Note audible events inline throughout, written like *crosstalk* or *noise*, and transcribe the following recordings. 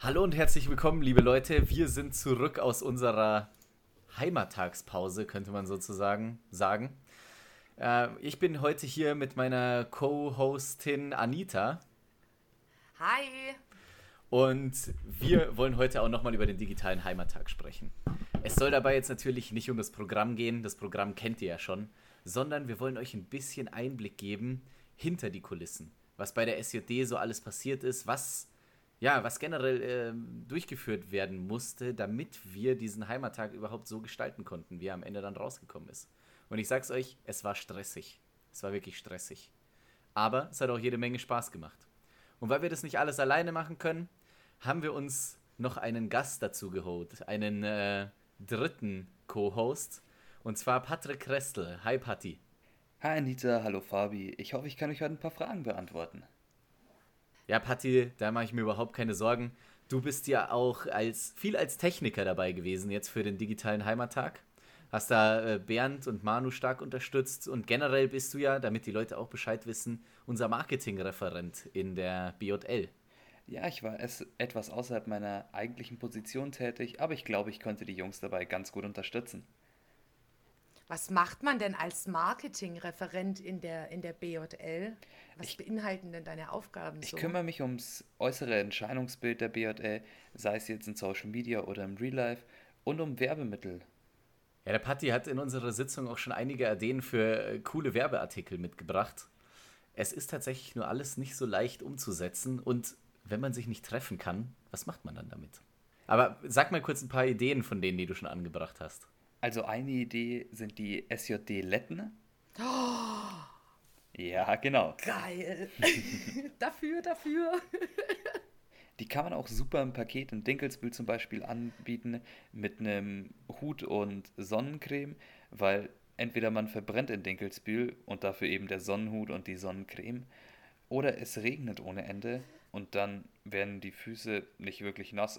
Hallo und herzlich willkommen, liebe Leute. Wir sind zurück aus unserer Heimattagspause, könnte man sozusagen sagen. Äh, ich bin heute hier mit meiner Co-Hostin Anita. Hi. Und wir wollen heute auch nochmal über den digitalen Heimattag sprechen. Es soll dabei jetzt natürlich nicht um das Programm gehen, das Programm kennt ihr ja schon, sondern wir wollen euch ein bisschen Einblick geben hinter die Kulissen, was bei der SJD so alles passiert ist, was ja, was generell äh, durchgeführt werden musste, damit wir diesen Heimattag überhaupt so gestalten konnten, wie er am Ende dann rausgekommen ist. Und ich sag's euch, es war stressig. Es war wirklich stressig. Aber es hat auch jede Menge Spaß gemacht. Und weil wir das nicht alles alleine machen können, haben wir uns noch einen Gast dazu geholt, einen äh, dritten Co-Host, und zwar Patrick Krestel. Hi Patti. Hi Anita, hallo Fabi. Ich hoffe, ich kann euch heute ein paar Fragen beantworten. Ja, Patti, da mache ich mir überhaupt keine Sorgen. Du bist ja auch als viel als Techniker dabei gewesen jetzt für den digitalen Heimattag. Hast da äh, Bernd und Manu stark unterstützt und generell bist du ja, damit die Leute auch Bescheid wissen, unser Marketingreferent in der BJL. Ja, ich war es etwas außerhalb meiner eigentlichen Position tätig, aber ich glaube, ich konnte die Jungs dabei ganz gut unterstützen. Was macht man denn als Marketingreferent in der, in der BJL? Was ich, beinhalten denn deine Aufgaben so? Ich kümmere mich ums äußere Entscheidungsbild der BJL, sei es jetzt in Social Media oder im Real Life, und um Werbemittel. Ja, der Patti hat in unserer Sitzung auch schon einige Ideen für äh, coole Werbeartikel mitgebracht. Es ist tatsächlich nur alles nicht so leicht umzusetzen und wenn man sich nicht treffen kann, was macht man dann damit? Aber sag mal kurz ein paar Ideen von denen, die du schon angebracht hast. Also eine Idee sind die SJD-Letten. Oh, ja, genau. Geil. *laughs* dafür, dafür. Die kann man auch super im Paket in Dinkelsbühl zum Beispiel anbieten mit einem Hut und Sonnencreme, weil entweder man verbrennt in Dinkelsbühl und dafür eben der Sonnenhut und die Sonnencreme, oder es regnet ohne Ende und dann werden die Füße nicht wirklich nass.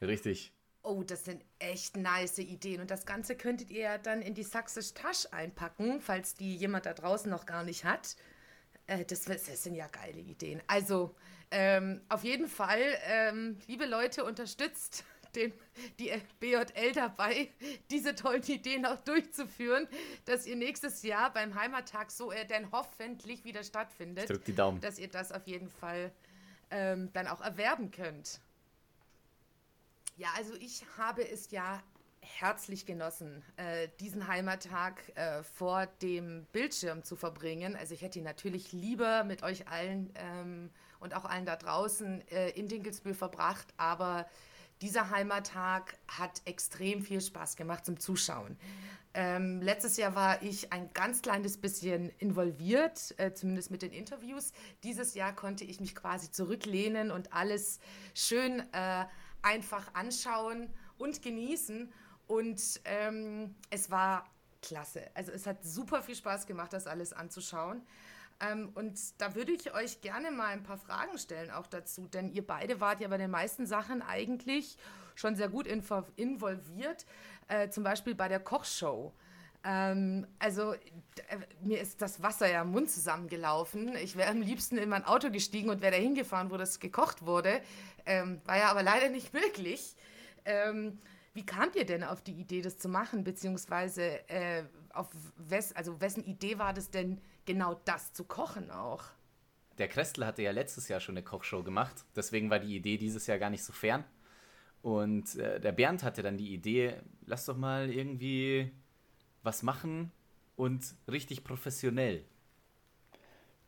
Richtig. Oh, das sind echt nice Ideen. Und das Ganze könntet ihr ja dann in die Sächsische Tasche einpacken, falls die jemand da draußen noch gar nicht hat. Äh, das, das, sind ja geile Ideen. Also, ähm, auf jeden Fall, ähm, liebe Leute, unterstützt *laughs* den, die BJL dabei, diese tollen Ideen auch durchzuführen, dass ihr nächstes Jahr beim Heimattag, so er denn hoffentlich wieder stattfindet, ich die Daumen. dass ihr das auf jeden Fall ähm, dann auch erwerben könnt. Ja, also ich habe es ja herzlich genossen, äh, diesen Heimattag äh, vor dem Bildschirm zu verbringen. Also ich hätte ihn natürlich lieber mit euch allen ähm, und auch allen da draußen äh, in Dinkelsbühl verbracht, aber dieser Heimattag hat extrem viel Spaß gemacht zum Zuschauen. Ähm, letztes Jahr war ich ein ganz kleines bisschen involviert, äh, zumindest mit den Interviews. Dieses Jahr konnte ich mich quasi zurücklehnen und alles schön äh, einfach anschauen und genießen. Und ähm, es war klasse. Also es hat super viel Spaß gemacht, das alles anzuschauen. Ähm, und da würde ich euch gerne mal ein paar Fragen stellen auch dazu, denn ihr beide wart ja bei den meisten Sachen eigentlich schon sehr gut involviert, äh, zum Beispiel bei der Kochshow. Ähm, also äh, mir ist das Wasser ja im Mund zusammengelaufen. Ich wäre am liebsten in mein Auto gestiegen und wäre dahin gefahren, wo das gekocht wurde. Ähm, war ja aber leider nicht *laughs* möglich. Ähm, wie kamt ihr denn auf die Idee, das zu machen? Beziehungsweise äh, auf wes, also wessen Idee war das denn, genau das zu kochen auch? Der Krestel hatte ja letztes Jahr schon eine Kochshow gemacht. Deswegen war die Idee dieses Jahr gar nicht so fern. Und äh, der Bernd hatte dann die Idee, lass doch mal irgendwie was machen und richtig professionell.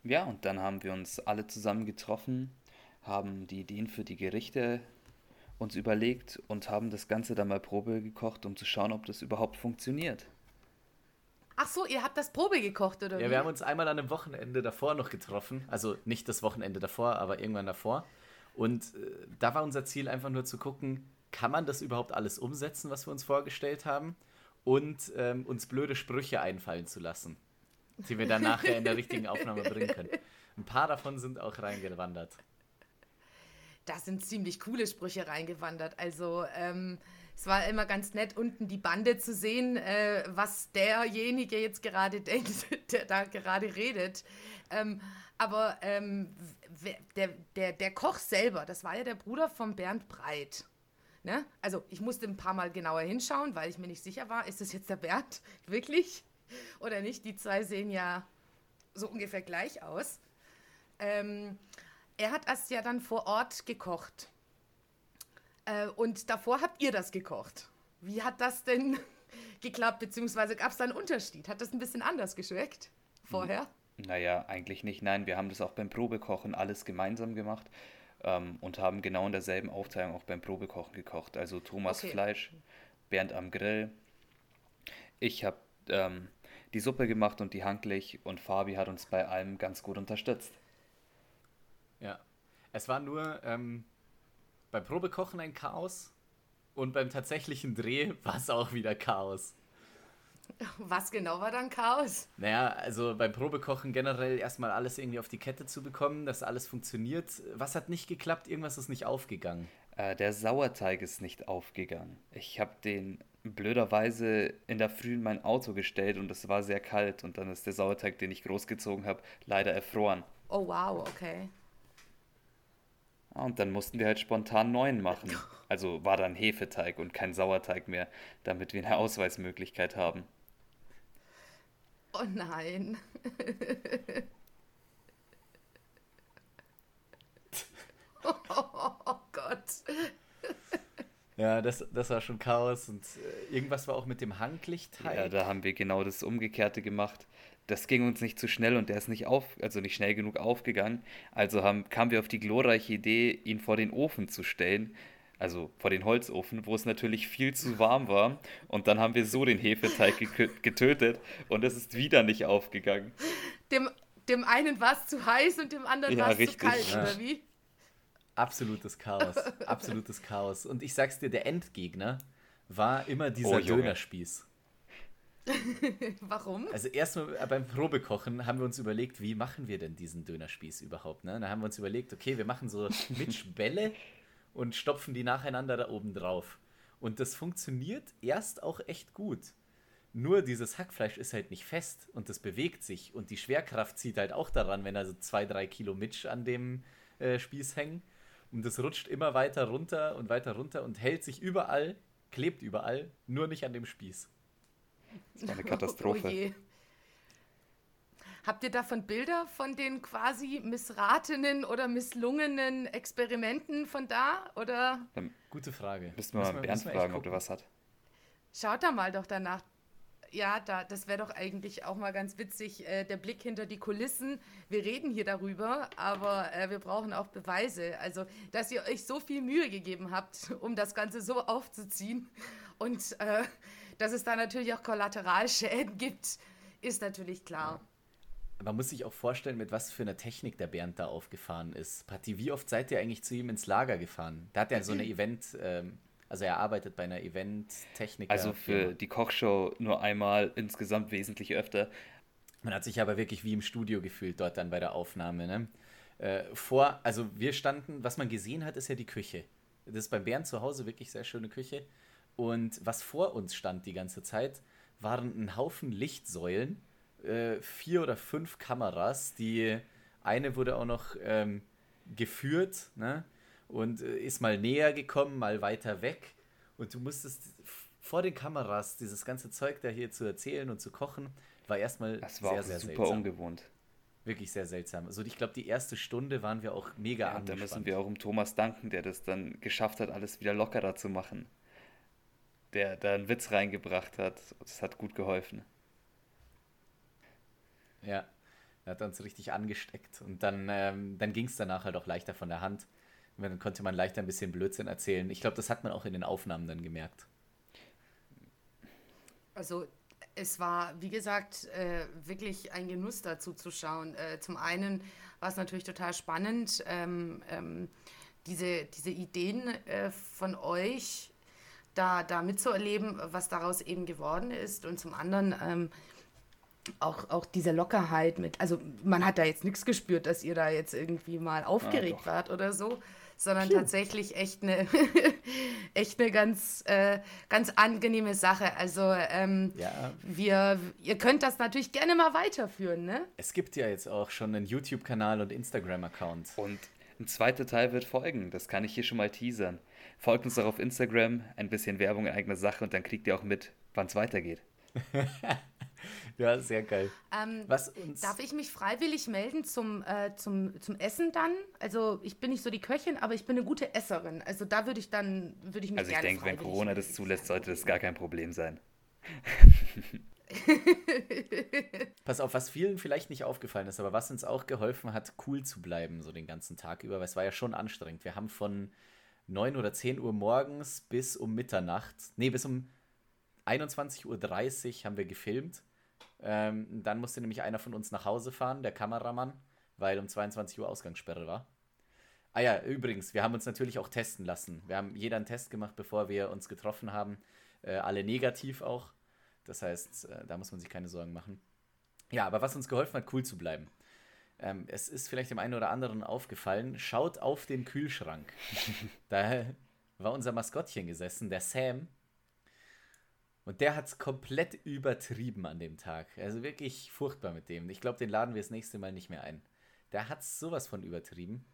Ja, und dann haben wir uns alle zusammen getroffen, haben die Ideen für die Gerichte uns überlegt und haben das Ganze dann mal Probe gekocht, um zu schauen, ob das überhaupt funktioniert. Ach so, ihr habt das Probe gekocht, oder? Ja, wie? wir haben uns einmal an einem Wochenende davor noch getroffen. Also nicht das Wochenende davor, aber irgendwann davor. Und äh, da war unser Ziel einfach nur zu gucken, kann man das überhaupt alles umsetzen, was wir uns vorgestellt haben? und ähm, uns blöde Sprüche einfallen zu lassen, die wir dann nachher in der richtigen Aufnahme bringen können. Ein paar davon sind auch reingewandert. Da sind ziemlich coole Sprüche reingewandert. Also ähm, es war immer ganz nett, unten die Bande zu sehen, äh, was derjenige jetzt gerade *laughs* denkt, der da gerade redet. Ähm, Aber ähm, der, der, der Koch selber, das war ja der Bruder von Bernd Breit. Ne? Also ich musste ein paar Mal genauer hinschauen, weil ich mir nicht sicher war, ist das jetzt der Bernd *laughs* wirklich oder nicht? Die zwei sehen ja so ungefähr gleich aus. Ähm, er hat das ja dann vor Ort gekocht. Äh, und davor habt ihr das gekocht. Wie hat das denn *laughs* geklappt, beziehungsweise gab es da einen Unterschied? Hat das ein bisschen anders geschmeckt vorher? Naja, eigentlich nicht. Nein, wir haben das auch beim Probekochen alles gemeinsam gemacht ähm, und haben genau in derselben Aufteilung auch beim Probekochen gekocht. Also Thomas okay. Fleisch, Bernd am Grill. Ich habe ähm, die Suppe gemacht und die Handlich und Fabi hat uns bei allem ganz gut unterstützt. Es war nur ähm, beim Probekochen ein Chaos und beim tatsächlichen Dreh *laughs* war es auch wieder Chaos. Was genau war dann Chaos? Naja, also beim Probekochen generell erstmal alles irgendwie auf die Kette zu bekommen, dass alles funktioniert. Was hat nicht geklappt? Irgendwas ist nicht aufgegangen. Äh, der Sauerteig ist nicht aufgegangen. Ich habe den blöderweise in der Früh in mein Auto gestellt und es war sehr kalt und dann ist der Sauerteig, den ich großgezogen habe, leider erfroren. Oh wow, okay. Und dann mussten wir halt spontan neuen machen. *laughs* Also war dann Hefeteig und kein Sauerteig mehr, damit wir eine Ausweismöglichkeit haben. Oh nein. oh, *laughs* oh, Gott. Ja, das, das war schon Chaos und äh, irgendwas war auch mit dem Hanglichtteig. Ja, da haben wir genau das Umgekehrte gemacht. Das ging uns nicht zu schnell und der ist nicht auf, also nicht schnell genug aufgegangen. Also haben, kamen wir auf die glorreiche Idee, ihn vor den Ofen zu stellen, also vor den Holzofen, wo es natürlich viel zu warm war. Und dann haben wir so den Hefeteig getötet und es ist wieder nicht aufgegangen. Dem, dem einen war es zu heiß und dem anderen ja, war es zu kalt, ja. oder wie? Absolutes Chaos. *laughs* Absolutes Chaos. Und ich sag's dir, der Endgegner war immer dieser oh, Dönerspieß. *laughs* Warum? Also erstmal äh, beim Probekochen haben wir uns überlegt, wie machen wir denn diesen Dönerspieß überhaupt? Ne? Da haben wir uns überlegt, okay, wir machen so *laughs* Mitschbälle und stopfen die nacheinander da oben drauf. Und das funktioniert erst auch echt gut. Nur dieses Hackfleisch ist halt nicht fest und das bewegt sich und die Schwerkraft zieht halt auch daran, wenn da so zwei, drei Kilo Mitsch an dem äh, Spieß hängen. Und das rutscht immer weiter runter und weiter runter und hält sich überall, klebt überall, nur nicht an dem Spieß. Das war eine *laughs* Katastrophe. Oh, oh Habt ihr davon Bilder von den quasi missratenen oder misslungenen Experimenten von da? Oder? Ähm, Gute Frage. Müssen wir mal Bernd fragen, ob der was hat. Schaut da mal doch danach. Ja, da, das wäre doch eigentlich auch mal ganz witzig, äh, der Blick hinter die Kulissen. Wir reden hier darüber, aber äh, wir brauchen auch Beweise. Also, dass ihr euch so viel Mühe gegeben habt, um das Ganze so aufzuziehen und äh, dass es da natürlich auch Kollateralschäden gibt, ist natürlich klar. Ja man muss sich auch vorstellen, mit was für einer Technik der Bernd da aufgefahren ist. Patti, wie oft seid ihr eigentlich zu ihm ins Lager gefahren? Da hat er so eine *clears throat* Event, ähm, also er arbeitet bei einer Event-Technik. Also für die Kochshow nur einmal, insgesamt wesentlich öfter. Man hat sich aber wirklich wie im Studio gefühlt dort dann bei der Aufnahme. Ne? Äh, vor, also wir standen, was man gesehen hat, ist ja die Küche. Das ist beim Bernd zu Hause wirklich sehr schöne Küche. Und was vor uns stand die ganze Zeit, waren ein Haufen Lichtsäulen äh, vier oder fünf Kameras. Die eine wurde auch noch ähm, geführt ne? und äh, ist mal näher gekommen, mal weiter weg. Und du musstest vor den Kameras dieses ganze Zeug da hier zu erzählen und zu kochen, war erstmal das war sehr, sehr super seltsam. ungewohnt. Wirklich sehr seltsam. Also ich glaube, die erste Stunde waren wir auch mega ja, angespannt. Da müssen wir auch um Thomas danken, der das dann geschafft hat, alles wieder lockerer zu machen. Der da einen Witz reingebracht hat. Das hat gut geholfen. Ja, er hat uns richtig angesteckt. Und dann, ähm, dann ging es danach halt auch leichter von der Hand. Und dann konnte man leichter ein bisschen Blödsinn erzählen. Ich glaube, das hat man auch in den Aufnahmen dann gemerkt. Also es war, wie gesagt, äh, wirklich ein Genuss dazu zu schauen. Äh, zum einen war es natürlich total spannend, ähm, ähm, diese, diese Ideen äh, von euch da, da mitzuerleben, was daraus eben geworden ist. Und zum anderen ähm, auch, auch diese Lockerheit mit, also man hat da jetzt nichts gespürt, dass ihr da jetzt irgendwie mal aufgeregt ja, wart oder so, sondern Piu. tatsächlich echt eine, *laughs* echt eine ganz, äh, ganz angenehme Sache. Also ähm, ja. wir, ihr könnt das natürlich gerne mal weiterführen, ne? Es gibt ja jetzt auch schon einen YouTube-Kanal und Instagram-Account. Und ein zweiter Teil wird folgen, das kann ich hier schon mal teasern. Folgt uns auch auf Instagram, ein bisschen Werbung in eigener Sache und dann kriegt ihr auch mit, wann es weitergeht. *laughs* ja, sehr geil. Ähm, Was uns darf ich mich freiwillig melden zum, äh, zum, zum Essen dann? Also ich bin nicht so die Köchin, aber ich bin eine gute Esserin. Also da würde ich dann, würde ich mich Also ich denke, wenn Corona das zulässt, sollte das gar kein Problem sein. *laughs* Pass auf, was vielen vielleicht nicht aufgefallen ist, aber was uns auch geholfen hat, cool zu bleiben, so den ganzen Tag über, weil es war ja schon anstrengend. Wir haben von 9 oder 10 Uhr morgens bis um Mitternacht, nee, bis um 21.30 Uhr haben wir gefilmt. Ähm, dann musste nämlich einer von uns nach Hause fahren, der Kameramann, weil um 22 Uhr Ausgangssperre war. Ah ja, übrigens, wir haben uns natürlich auch testen lassen. Wir haben jeder einen Test gemacht, bevor wir uns getroffen haben. Äh, alle negativ auch. Das heißt, äh, da muss man sich keine Sorgen machen. Ja, aber was uns geholfen hat, cool zu bleiben. Ähm, es ist vielleicht dem einen oder anderen aufgefallen, schaut auf den Kühlschrank. *laughs* da war unser Maskottchen gesessen, der Sam. Und der hat es komplett übertrieben an dem Tag. Also wirklich furchtbar mit dem. Ich glaube, den laden wir das nächste Mal nicht mehr ein. Der hat sowas von übertrieben.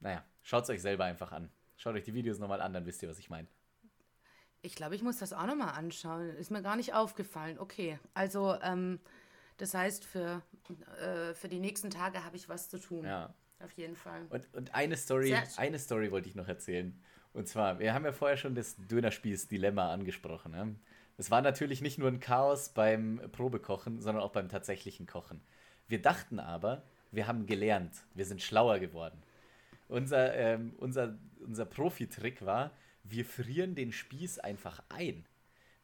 Naja, schaut es euch selber einfach an. Schaut euch die Videos nochmal an, dann wisst ihr, was ich meine. Ich glaube, ich muss das auch nochmal anschauen. Ist mir gar nicht aufgefallen. Okay, also ähm, das heißt, für, äh, für die nächsten Tage habe ich was zu tun. Ja. Auf jeden Fall. Und, und eine Story, eine Story wollte ich noch erzählen. Und zwar, wir haben ja vorher schon das Dönerspieß-Dilemma angesprochen. Ne? Es war natürlich nicht nur ein Chaos beim Probekochen, sondern auch beim tatsächlichen Kochen. Wir dachten aber, wir haben gelernt, wir sind schlauer geworden. Unser, ähm, unser, unser Profi-Trick war, wir frieren den Spieß einfach ein.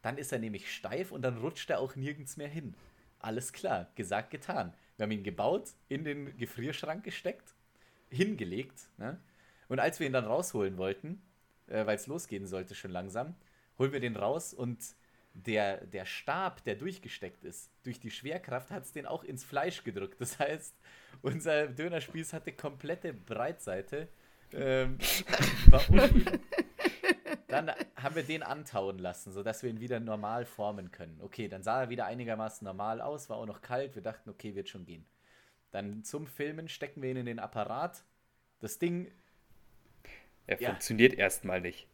Dann ist er nämlich steif und dann rutscht er auch nirgends mehr hin. Alles klar, gesagt, getan. Wir haben ihn gebaut, in den Gefrierschrank gesteckt, hingelegt. Ne? Und als wir ihn dann rausholen wollten, äh, weil es losgehen sollte schon langsam, holen wir den raus und der, der Stab, der durchgesteckt ist, durch die Schwerkraft hat es den auch ins Fleisch gedrückt. Das heißt, unser Dönerspieß hatte komplette Breitseite. Ähm, *laughs* war dann haben wir den antauen lassen, sodass wir ihn wieder normal formen können. Okay, dann sah er wieder einigermaßen normal aus, war auch noch kalt. Wir dachten, okay, wird schon gehen. Dann zum Filmen stecken wir ihn in den Apparat. Das Ding. Er ja. funktioniert erstmal nicht.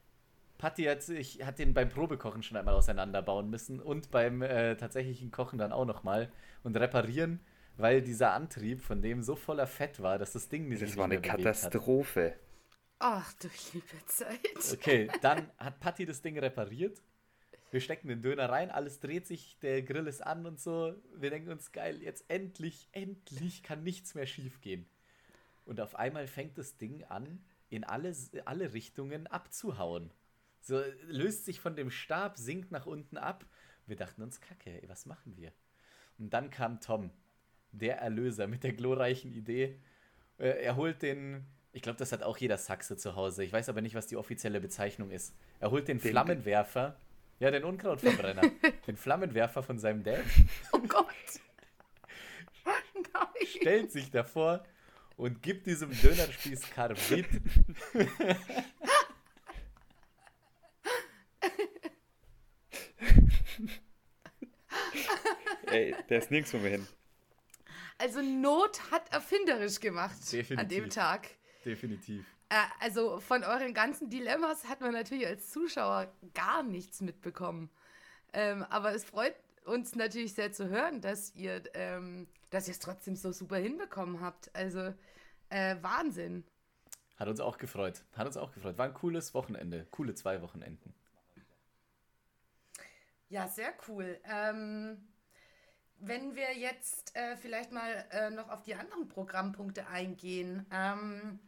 Patti hat, sich, hat den beim Probekochen schon einmal auseinanderbauen müssen und beim äh, tatsächlichen Kochen dann auch nochmal und reparieren, weil dieser Antrieb von dem so voller Fett war, dass das Ding nicht Das war eine Katastrophe. Ach du liebe Zeit. Okay, dann hat Patti das Ding repariert. Wir stecken den Döner rein, alles dreht sich, der Grill ist an und so. Wir denken uns, geil, jetzt endlich, endlich kann nichts mehr schief gehen. Und auf einmal fängt das Ding an, in alle, alle Richtungen abzuhauen. So löst sich von dem Stab, sinkt nach unten ab. Wir dachten uns, Kacke, was machen wir? Und dann kam Tom, der Erlöser, mit der glorreichen Idee. Äh, er holt den, ich glaube, das hat auch jeder Sachse zu Hause. Ich weiß aber nicht, was die offizielle Bezeichnung ist. Er holt den, den Flammenwerfer. Ja, den Unkrautverbrenner. *laughs* den Flammenwerfer von seinem Dad. *laughs* Oh Gott. *laughs* Nein. Stellt sich davor und gibt diesem Dönerspieß Karbid. Ey, der ist nirgends mehr hin. Also Not hat erfinderisch gemacht Definitiv. an dem Tag. Definitiv. Äh, also von euren ganzen Dilemmas hat man natürlich als Zuschauer gar nichts mitbekommen. Ähm, aber es freut uns natürlich sehr zu hören, dass ihr ähm, dass ihr es trotzdem so super hinbekommen habt. Also äh, Wahnsinn. Hat uns auch gefreut. Hat uns auch gefreut. War ein cooles Wochenende. Coole zwei Wochenenden. Ja, sehr cool. Ähm, wenn wir jetzt äh, vielleicht mal äh, noch auf die anderen Programmpunkte eingehen. Ähm,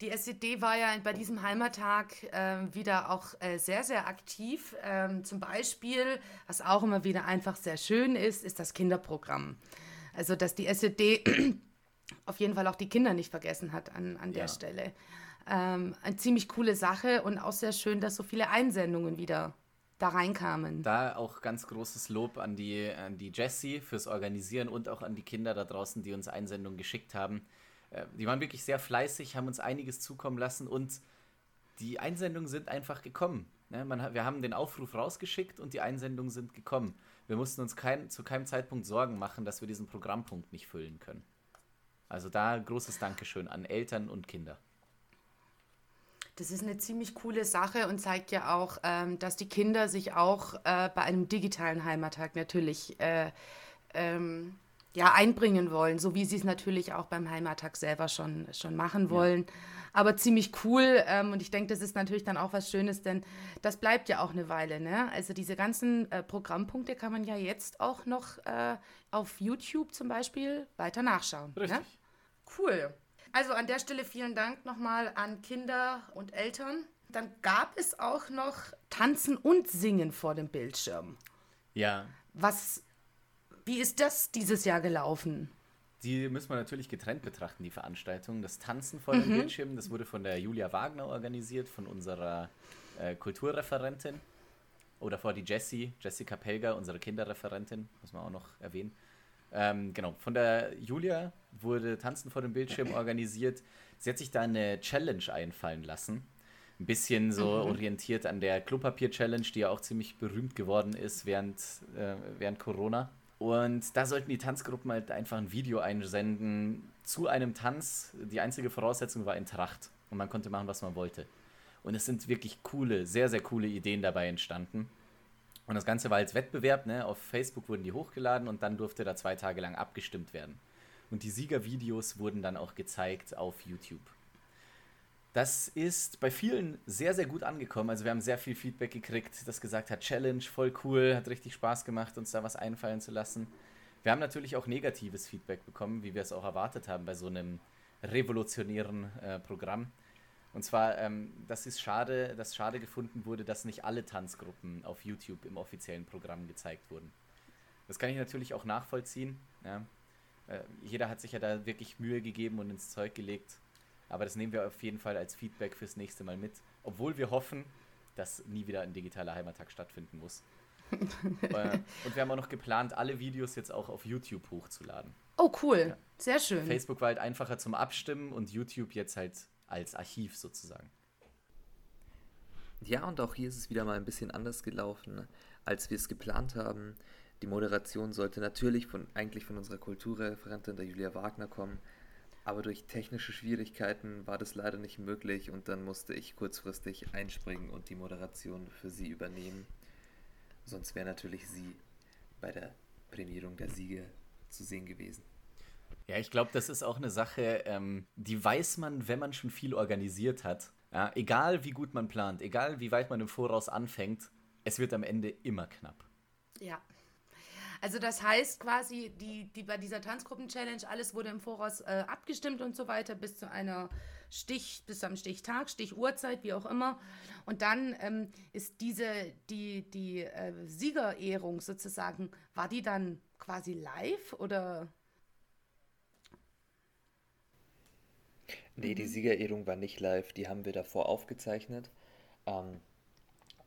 die SED war ja bei diesem Heimattag äh, wieder auch äh, sehr, sehr aktiv. Ähm, zum Beispiel, was auch immer wieder einfach sehr schön ist, ist das Kinderprogramm. Also, dass die SED *clears throat* auf jeden Fall auch die Kinder nicht vergessen hat an, an der ja. Stelle. Ähm, eine ziemlich coole Sache und auch sehr schön, dass so viele Einsendungen wieder da reinkamen. Da auch ganz großes Lob an die, an die Jessie fürs Organisieren und auch an die Kinder da draußen, die uns Einsendungen geschickt haben. Äh, die waren wirklich sehr fleißig, haben uns einiges zukommen lassen und die Einsendungen sind einfach gekommen. Ne? Man, wir haben den Aufruf rausgeschickt und die Einsendungen sind gekommen. Wir mussten uns kein, zu keinem Zeitpunkt Sorgen machen, dass wir diesen Programmpunkt nicht füllen können. Also da großes Dankeschön an Eltern und Kinder. Das ist eine ziemlich coole Sache und zeigt ja auch, ähm, dass die Kinder sich auch äh, bei einem digitalen Heimattag natürlich äh, ähm, ja, einbringen wollen, so wie sie es natürlich auch beim Heimattag selber schon, schon machen wollen. Ja. Aber ziemlich cool ähm, und ich denke, das ist natürlich dann auch was Schönes, denn das bleibt ja auch eine Weile. Ne? Also diese ganzen äh, Programmpunkte kann man ja jetzt auch noch äh, auf YouTube zum Beispiel weiter nachschauen. Ne? Richtig. Ne? Cool. Also an der Stelle vielen Dank nochmal an Kinder und Eltern. Dann gab es auch noch Tanzen und Singen vor dem Bildschirm. Ja. Was, wie ist das dieses Jahr gelaufen? Die müssen wir natürlich getrennt betrachten, die Veranstaltung. Das Tanzen vor mhm. dem Bildschirm, das wurde von der Julia Wagner organisiert, von unserer äh, Kulturreferentin. Oder vor die Jessie, Jessica Pelger, unsere Kinderreferentin, muss man auch noch erwähnen. Ähm, genau, von der Julia wurde Tanzen vor dem Bildschirm *laughs* organisiert. Sie hat sich da eine Challenge einfallen lassen. Ein bisschen so mhm. orientiert an der Klopapier-Challenge, die ja auch ziemlich berühmt geworden ist während, äh, während Corona. Und da sollten die Tanzgruppen halt einfach ein Video einsenden zu einem Tanz. Die einzige Voraussetzung war in Tracht. Und man konnte machen, was man wollte. Und es sind wirklich coole, sehr, sehr coole Ideen dabei entstanden. Und das Ganze war als Wettbewerb, ne? auf Facebook wurden die hochgeladen und dann durfte da zwei Tage lang abgestimmt werden. Und die Siegervideos wurden dann auch gezeigt auf YouTube. Das ist bei vielen sehr, sehr gut angekommen. Also wir haben sehr viel Feedback gekriegt, das gesagt hat, Challenge, voll cool, hat richtig Spaß gemacht, uns da was einfallen zu lassen. Wir haben natürlich auch negatives Feedback bekommen, wie wir es auch erwartet haben bei so einem revolutionären äh, Programm. Und zwar, ähm, das ist schade, dass schade gefunden wurde, dass nicht alle Tanzgruppen auf YouTube im offiziellen Programm gezeigt wurden. Das kann ich natürlich auch nachvollziehen. Ja. Äh, jeder hat sich ja da wirklich Mühe gegeben und ins Zeug gelegt. Aber das nehmen wir auf jeden Fall als Feedback fürs nächste Mal mit. Obwohl wir hoffen, dass nie wieder ein digitaler Heimattag stattfinden muss. *laughs* äh, und wir haben auch noch geplant, alle Videos jetzt auch auf YouTube hochzuladen. Oh, cool. Ja. Sehr schön. Facebook war halt einfacher zum Abstimmen und YouTube jetzt halt als Archiv sozusagen. Ja, und auch hier ist es wieder mal ein bisschen anders gelaufen, als wir es geplant haben. Die Moderation sollte natürlich von, eigentlich von unserer Kulturreferentin, der Julia Wagner, kommen. Aber durch technische Schwierigkeiten war das leider nicht möglich und dann musste ich kurzfristig einspringen und die Moderation für sie übernehmen. Sonst wäre natürlich sie bei der Prämierung der Siege zu sehen gewesen. Ja, ich glaube, das ist auch eine Sache, ähm, die weiß man, wenn man schon viel organisiert hat. Ja, egal wie gut man plant, egal wie weit man im Voraus anfängt, es wird am Ende immer knapp. Ja. Also das heißt quasi, die, die bei dieser Tanzgruppen-Challenge, alles wurde im Voraus äh, abgestimmt und so weiter, bis zu einer Stich, bis zum Stichtag, Stichuhrzeit, wie auch immer. Und dann ähm, ist diese, die, die äh, Siegerehrung sozusagen, war die dann quasi live oder? Nee, die mhm. Siegerehrung war nicht live, die haben wir davor aufgezeichnet ähm,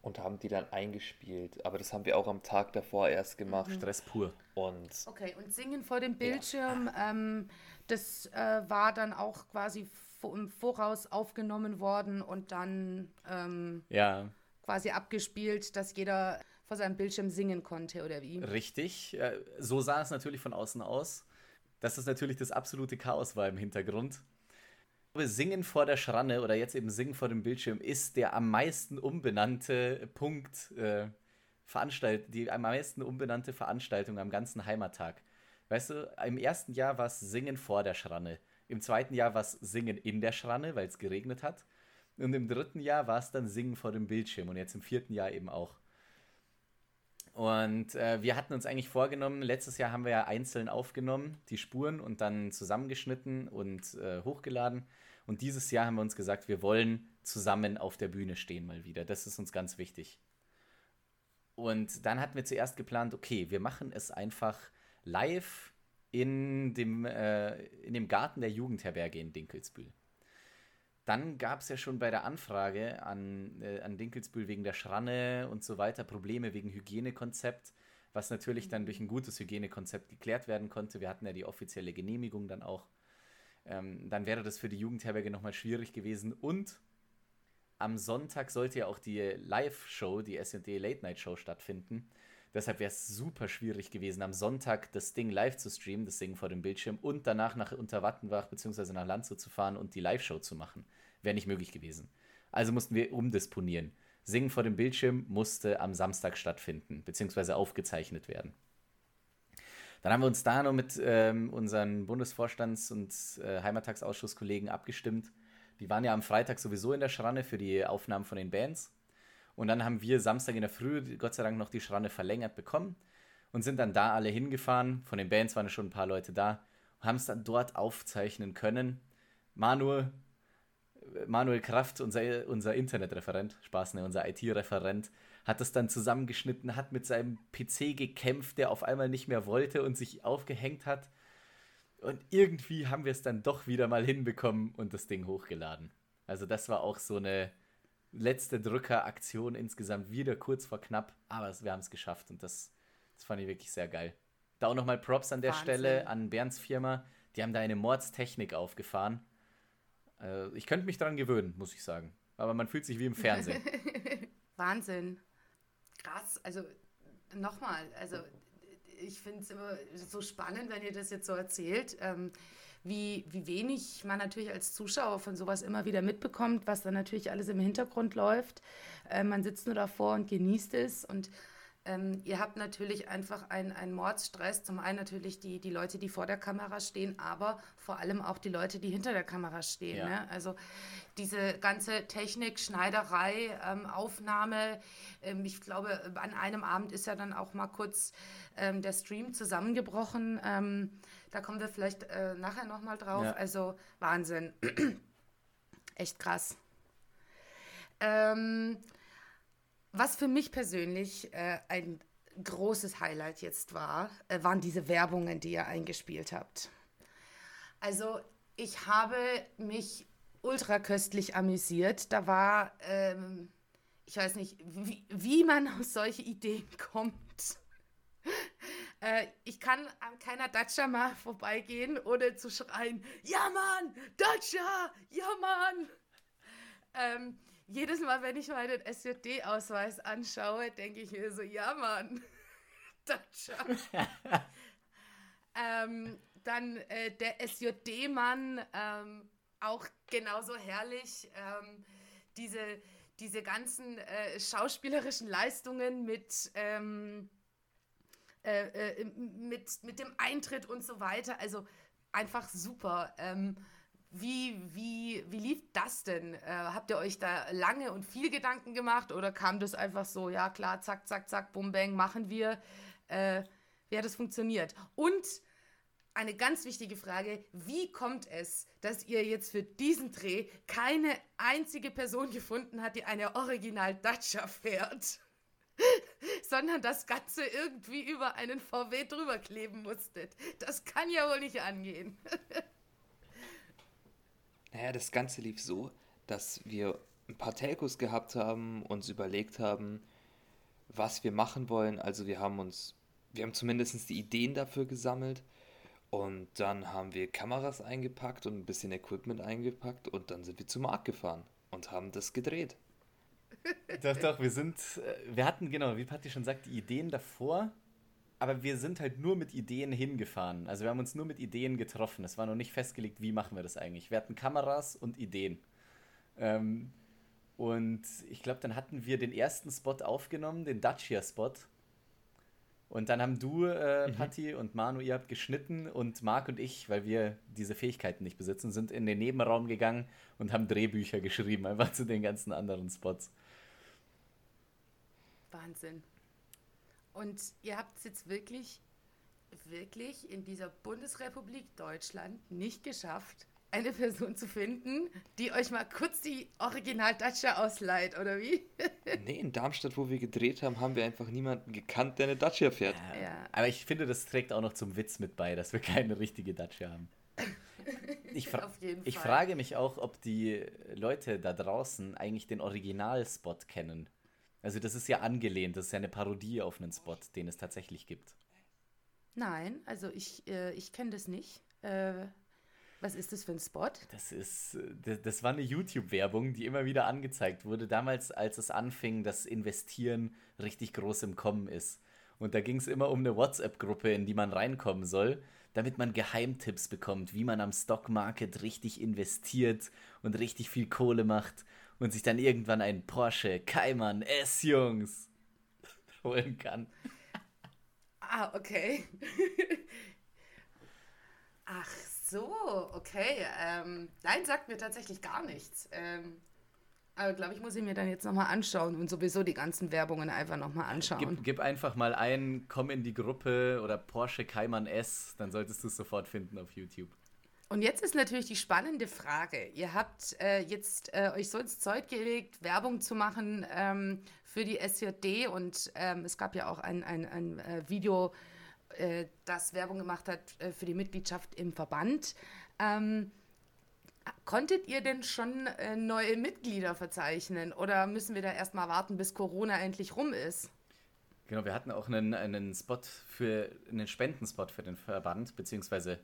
und haben die dann eingespielt. Aber das haben wir auch am Tag davor erst gemacht. Mhm. Stress pur. Und okay, und Singen vor dem Bildschirm, ja. ähm, das äh, war dann auch quasi im Voraus aufgenommen worden und dann ähm, ja. quasi abgespielt, dass jeder vor seinem Bildschirm singen konnte, oder wie? Richtig, so sah es natürlich von außen aus. Dass das natürlich das absolute Chaos war im Hintergrund. Singen vor der Schranne oder jetzt eben Singen vor dem Bildschirm ist der am meisten umbenannte Punkt, äh, Veranstalt die am meisten umbenannte Veranstaltung am ganzen Heimattag. Weißt du, im ersten Jahr war es Singen vor der Schranne. Im zweiten Jahr war es Singen in der Schranne, weil es geregnet hat. Und im dritten Jahr war es dann Singen vor dem Bildschirm und jetzt im vierten Jahr eben auch. Und äh, wir hatten uns eigentlich vorgenommen, letztes Jahr haben wir ja einzeln aufgenommen, die Spuren und dann zusammengeschnitten und äh, hochgeladen. Und dieses Jahr haben wir uns gesagt, wir wollen zusammen auf der Bühne stehen mal wieder. Das ist uns ganz wichtig. Und dann hatten wir zuerst geplant, okay, wir machen es einfach live in dem, äh, in dem Garten der Jugendherberge in Dinkelsbühl. Dann gab es ja schon bei der Anfrage an, äh, an Dinkelsbühl wegen der Schranne und so weiter Probleme wegen Hygienekonzept, was natürlich dann durch ein gutes Hygienekonzept geklärt werden konnte. Wir hatten ja die offizielle Genehmigung dann auch. Ähm, dann wäre das für die Jugendherberge nochmal schwierig gewesen. Und am Sonntag sollte ja auch die Live-Show, die SD Late Night Show stattfinden. Deshalb wäre es super schwierig gewesen, am Sonntag das Ding live zu streamen, das Singen vor dem Bildschirm, und danach nach Unterwattenbach bzw. nach Landshut zu fahren und die Live-Show zu machen. Wäre nicht möglich gewesen. Also mussten wir umdisponieren. Singen vor dem Bildschirm musste am Samstag stattfinden, beziehungsweise aufgezeichnet werden. Dann haben wir uns da noch mit ähm, unseren Bundesvorstands- und äh, Heimattagsausschuss-Kollegen abgestimmt. Die waren ja am Freitag sowieso in der Schranne für die Aufnahmen von den Bands. Und dann haben wir Samstag in der Früh Gott sei Dank noch die Schranne verlängert bekommen und sind dann da alle hingefahren. Von den Bands waren schon ein paar Leute da und haben es dann dort aufzeichnen können. Manuel, Manuel Kraft, unser, unser Internetreferent, Spaß, ne, unser IT-Referent, hat das dann zusammengeschnitten, hat mit seinem PC gekämpft, der auf einmal nicht mehr wollte und sich aufgehängt hat. Und irgendwie haben wir es dann doch wieder mal hinbekommen und das Ding hochgeladen. Also das war auch so eine letzte Drückeraktion insgesamt wieder kurz vor knapp, aber wir haben es geschafft und das, das fand ich wirklich sehr geil. Da auch nochmal Props an der Wahnsinn. Stelle an Bernds Firma. Die haben da eine Mordstechnik aufgefahren. Äh, ich könnte mich daran gewöhnen, muss ich sagen. Aber man fühlt sich wie im Fernsehen. *laughs* Wahnsinn. Krass. Also nochmal, also ich finde es immer so spannend, wenn ihr das jetzt so erzählt. Ähm, wie, wie wenig man natürlich als Zuschauer von sowas immer wieder mitbekommt, was dann natürlich alles im Hintergrund läuft. Äh, man sitzt nur davor und genießt es und ähm, ihr habt natürlich einfach einen Mordsstress. Zum einen natürlich die, die Leute, die vor der Kamera stehen, aber vor allem auch die Leute, die hinter der Kamera stehen. Ja. Ne? Also diese ganze Technik, Schneiderei, ähm, Aufnahme. Ähm, ich glaube, an einem Abend ist ja dann auch mal kurz ähm, der Stream zusammengebrochen. Ähm, da kommen wir vielleicht äh, nachher nochmal drauf. Ja. Also Wahnsinn. *clears throat* Echt krass. Ähm, was für mich persönlich äh, ein großes Highlight jetzt war, äh, waren diese Werbungen, die ihr eingespielt habt. Also ich habe mich ultra köstlich amüsiert. Da war, ähm, ich weiß nicht, wie, wie man auf solche Ideen *laughs* kommt. äh, ich kann an keiner Dacia mal vorbeigehen, ohne zu schreien, ja Mann, Dacia, ja Mann. Ähm, jedes Mal, wenn ich meinen SJD-Ausweis anschaue, denke ich mir so, ja Mann, *laughs* Dacia. *laughs* ähm, dann äh, der SJD-Mann, ähm, auch genauso herrlich. Ähm, diese, diese ganzen äh, schauspielerischen Leistungen mit, ähm, äh, äh, mit, mit dem Eintritt und so weiter. Also einfach super. Ähm, wie, wie, wie lief das denn? Äh, habt ihr euch da lange und viel Gedanken gemacht oder kam das einfach so, ja klar, zack, zack, zack, bum, bang, machen wir? Äh, wie hat das funktioniert? Und eine ganz wichtige Frage, wie kommt es, dass ihr jetzt für diesen Dreh keine einzige Person gefunden habt, die eine Original Dacia fährt? *laughs* sondern das Ganze irgendwie über einen VW drüber kleben musstet. Das kann ja wohl nicht angehen. *laughs* Naja, das Ganze lief so, dass wir ein paar Telcos gehabt haben, uns überlegt haben, was wir machen wollen. Also wir haben uns, wir haben zumindest die Ideen dafür gesammelt und dann haben wir Kameras eingepackt und ein bisschen Equipment eingepackt und dann sind wir zum Markt gefahren und haben das gedreht. Doch, doch, wir sind, äh, wir hatten genau, wie Patti schon sagt, die Ideen davor aber wir sind halt nur mit Ideen hingefahren. Also wir haben uns nur mit Ideen getroffen. Es war noch nicht festgelegt, wie machen wir das eigentlich. Wir hatten Kameras und Ideen. Ähm, und ich glaube, dann hatten wir den ersten Spot aufgenommen, den Dacia-Spot. Und dann haben du, äh, mhm. Patti und Manu, ihr habt geschnitten und Marc und ich, weil wir diese Fähigkeiten nicht besitzen, sind in den Nebenraum gegangen und haben Drehbücher geschrieben, einfach zu den ganzen anderen Spots. Wahnsinn. Und ihr habt es jetzt wirklich, wirklich in dieser Bundesrepublik Deutschland nicht geschafft, eine Person zu finden, die euch mal kurz die Original Dacia ausleiht, oder wie? *laughs* nee, in Darmstadt, wo wir gedreht haben, haben wir einfach niemanden gekannt, der eine Dacia fährt. Ja, ja. Aber ich finde, das trägt auch noch zum Witz mit bei, dass wir keine richtige Dacia haben. *laughs* Ich, fra ich frage mich auch, ob die Leute da draußen eigentlich den Originalspot kennen. Also das ist ja angelehnt, das ist ja eine Parodie auf einen Spot, den es tatsächlich gibt. Nein, also ich, äh, ich kenne das nicht. Äh, Was ist das für ein Spot? Das ist, das, das war eine YouTube-Werbung, die immer wieder angezeigt wurde. Damals, als es anfing, dass Investieren richtig groß im Kommen ist. Und da ging es immer um eine WhatsApp-Gruppe, in die man reinkommen soll, damit man Geheimtipps bekommt, wie man am Stockmarket richtig investiert und richtig viel Kohle macht und sich dann irgendwann einen Porsche Cayman S-Jungs *laughs* holen kann. Ah, okay. *laughs* Ach so, okay. Ähm, nein, sagt mir tatsächlich gar nichts. Ähm, aber glaube ich, muss ich mir dann jetzt nochmal anschauen und sowieso die ganzen Werbungen einfach nochmal anschauen. Gib, gib, einfach mal ein, komm in die Gruppe oder Porsche Cayman S, dann solltest du es sofort finden auf YouTube. Und jetzt ist natürlich die spannende Frage. Ihr habt äh, jetzt äh, euch so ins Zeug gelegt, Werbung zu machen ähm, für die SJD und ähm, es gab ja auch ein, ein, ein äh, Video, äh, das Werbung gemacht hat äh, für die Mitgliedschaft im Verband. Ähm, konntet ihr denn schon äh, neue Mitglieder verzeichnen oder müssen wir da erstmal warten, bis Corona endlich rum ist? Genau, wir hatten auch einen, einen Spot für einen Spendenspot für den Verband, beziehungsweise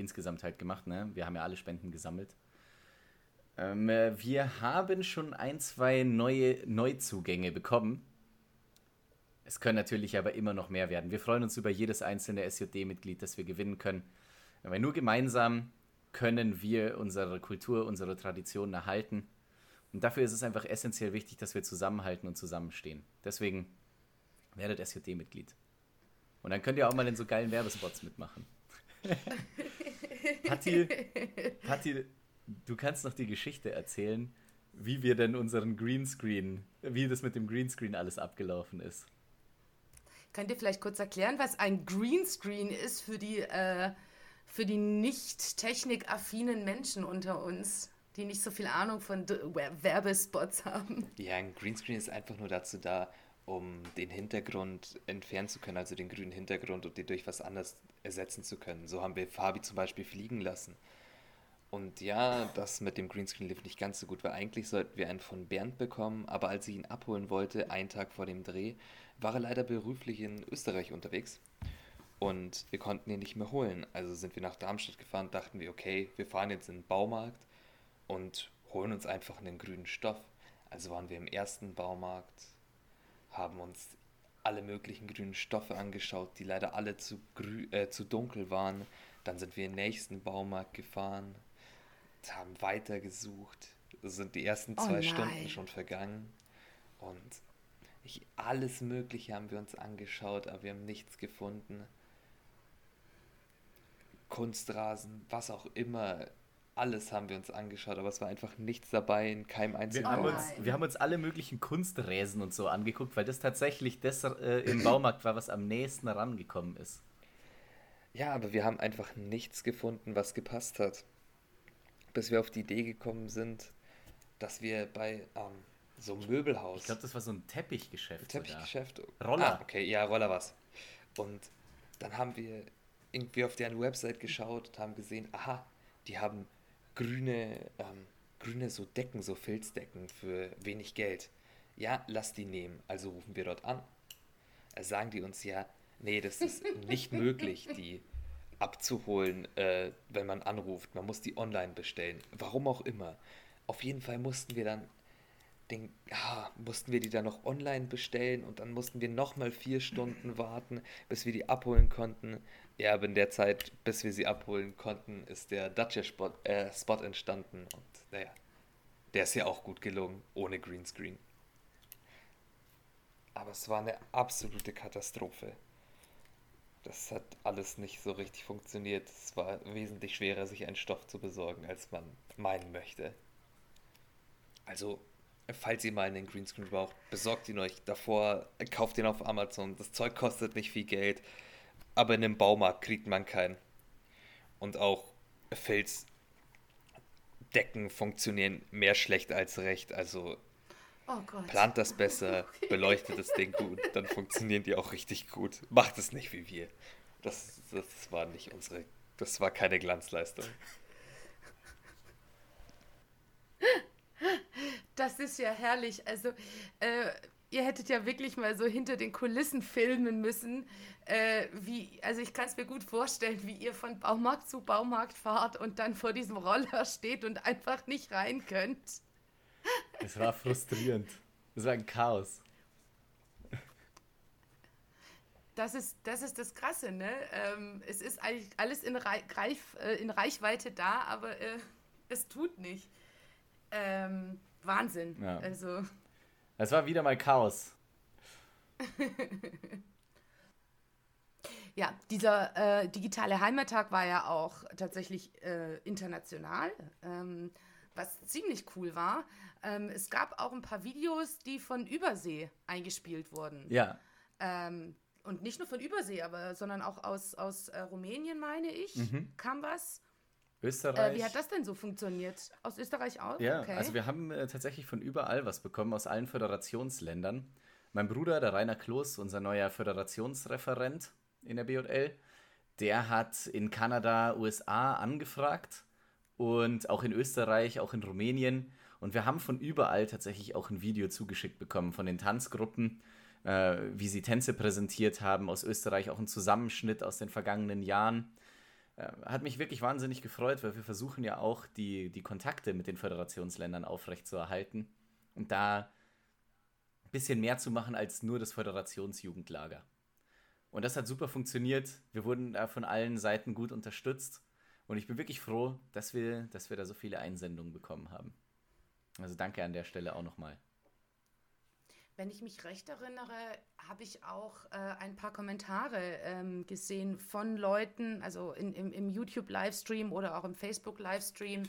insgesamt halt gemacht, ne? Wir haben ja alle Spenden gesammelt. Ähm, wir haben schon ein, zwei neue Neuzugänge bekommen. Es können natürlich aber immer noch mehr werden. Wir freuen uns über jedes einzelne SJD-Mitglied, das wir gewinnen können. Weil nur gemeinsam können wir unsere Kultur, unsere Traditionen erhalten. Und dafür ist es einfach essentiell wichtig, dass wir zusammenhalten und zusammenstehen. Deswegen werdet SJD-Mitglied. Und dann könnt ihr auch mal in so geilen Werbespots mitmachen. *laughs* Patti, Patti, du kannst noch die Geschichte erzählen, wie wir denn unseren Greenscreen, wie das mit dem Greenscreen alles abgelaufen ist. Könnt ihr vielleicht kurz erklären, was ein Greenscreen ist für die, äh, für die nicht technikaffinen Menschen unter uns, die nicht so viel Ahnung von Werbespots haben? Ja, ein Greenscreen ist einfach nur dazu da, um den Hintergrund entfernen zu können, also den grünen Hintergrund und den durch was anderes ersetzen zu können. So haben wir Fabi zum Beispiel fliegen lassen. Und ja, das mit dem Greenscreen lief nicht ganz so gut, weil eigentlich sollten wir einen von Bernd bekommen, aber als ich ihn abholen wollte, einen Tag vor dem Dreh, war er leider beruflich in Österreich unterwegs und wir konnten ihn nicht mehr holen. Also sind wir nach Darmstadt gefahren, dachten wir, okay, wir fahren jetzt in den Baumarkt und holen uns einfach einen grünen Stoff. Also waren wir im ersten Baumarkt, haben uns alle möglichen grünen Stoffe angeschaut, die leider alle zu, grü äh, zu dunkel waren. Dann sind wir in den nächsten Baumarkt gefahren, haben weitergesucht. Es sind die ersten oh zwei oh Stunden schon vergangen. Und ich, alles Mögliche haben wir uns angeschaut, aber wir haben nichts gefunden. Kunstrasen, was auch immer, alles haben wir uns angeschaut, aber es war einfach nichts dabei in keinem einzigen wir haben, uns, wir haben uns alle möglichen Kunsträsen und so angeguckt, weil das tatsächlich das äh, im Baumarkt war, was am nächsten herangekommen ist. Ja, aber wir haben einfach nichts gefunden, was gepasst hat. Bis wir auf die Idee gekommen sind, dass wir bei ähm, so ein Möbelhaus. Ich glaube, das war so ein Teppichgeschäft. Teppichgeschäft. Sogar. Roller. Ah, okay, ja, Roller was. Und dann haben wir irgendwie auf deren Website geschaut und haben gesehen, aha, die haben grüne, ähm, grüne so Decken, so Filzdecken für wenig Geld. Ja, lass die nehmen. Also rufen wir dort an. Äh, sagen die uns ja, nee, das ist nicht möglich, die abzuholen, äh, wenn man anruft. Man muss die online bestellen. Warum auch immer. Auf jeden Fall mussten wir dann den, ja, mussten wir die dann noch online bestellen und dann mussten wir nochmal vier Stunden warten, bis wir die abholen konnten. Ja, aber in der Zeit, bis wir sie abholen konnten, ist der Dacia-Spot äh, Spot entstanden und naja, der ist ja auch gut gelungen, ohne Greenscreen. Aber es war eine absolute Katastrophe. Das hat alles nicht so richtig funktioniert. Es war wesentlich schwerer, sich einen Stoff zu besorgen, als man meinen möchte. Also falls ihr mal einen Greenscreen braucht, besorgt ihn euch davor, kauft ihn auf Amazon. Das Zeug kostet nicht viel Geld, aber in einem Baumarkt kriegt man keinen. Und auch Felsdecken funktionieren mehr schlecht als recht. Also oh plant das besser, *laughs* okay. beleuchtet das Ding gut, dann funktionieren die auch richtig gut. Macht es nicht wie wir. Das, das war nicht unsere, das war keine Glanzleistung. Das ist ja herrlich. Also, äh, ihr hättet ja wirklich mal so hinter den Kulissen filmen müssen, äh, wie, also ich kann es mir gut vorstellen, wie ihr von Baumarkt zu Baumarkt fahrt und dann vor diesem Roller steht und einfach nicht rein könnt. Es war frustrierend. Es war ein Chaos. Das ist, das ist das Krasse, ne? Ähm, es ist eigentlich alles in, Reif, äh, in Reichweite da, aber äh, es tut nicht. Ähm, Wahnsinn. Ja. Also. Es war wieder mal Chaos. *laughs* ja, dieser äh, digitale Heimattag war ja auch tatsächlich äh, international, ähm, was ziemlich cool war. Ähm, es gab auch ein paar Videos, die von Übersee eingespielt wurden. Ja. Ähm, und nicht nur von Übersee, aber sondern auch aus, aus äh, Rumänien, meine ich, mhm. kam was. Österreich. Äh, wie hat das denn so funktioniert? Aus Österreich auch? Ja, okay. also wir haben äh, tatsächlich von überall was bekommen, aus allen Föderationsländern. Mein Bruder, der Rainer Kloß, unser neuer Föderationsreferent in der BL, der hat in Kanada, USA angefragt und auch in Österreich, auch in Rumänien. Und wir haben von überall tatsächlich auch ein Video zugeschickt bekommen von den Tanzgruppen, äh, wie sie Tänze präsentiert haben. Aus Österreich auch ein Zusammenschnitt aus den vergangenen Jahren. Äh, hat mich wirklich wahnsinnig gefreut, weil wir versuchen ja auch die, die Kontakte mit den Föderationsländern aufrechtzuerhalten und da ein bisschen mehr zu machen als nur das Föderationsjugendlager. Und das hat super funktioniert. Wir wurden da von allen Seiten gut unterstützt. Und ich bin wirklich froh, dass wir, dass wir da so viele Einsendungen bekommen haben. Also danke an der Stelle auch nochmal. Wenn ich mich recht erinnere, habe ich auch äh, ein paar Kommentare ähm, gesehen von Leuten, also in, im, im YouTube-Livestream oder auch im Facebook-Livestream,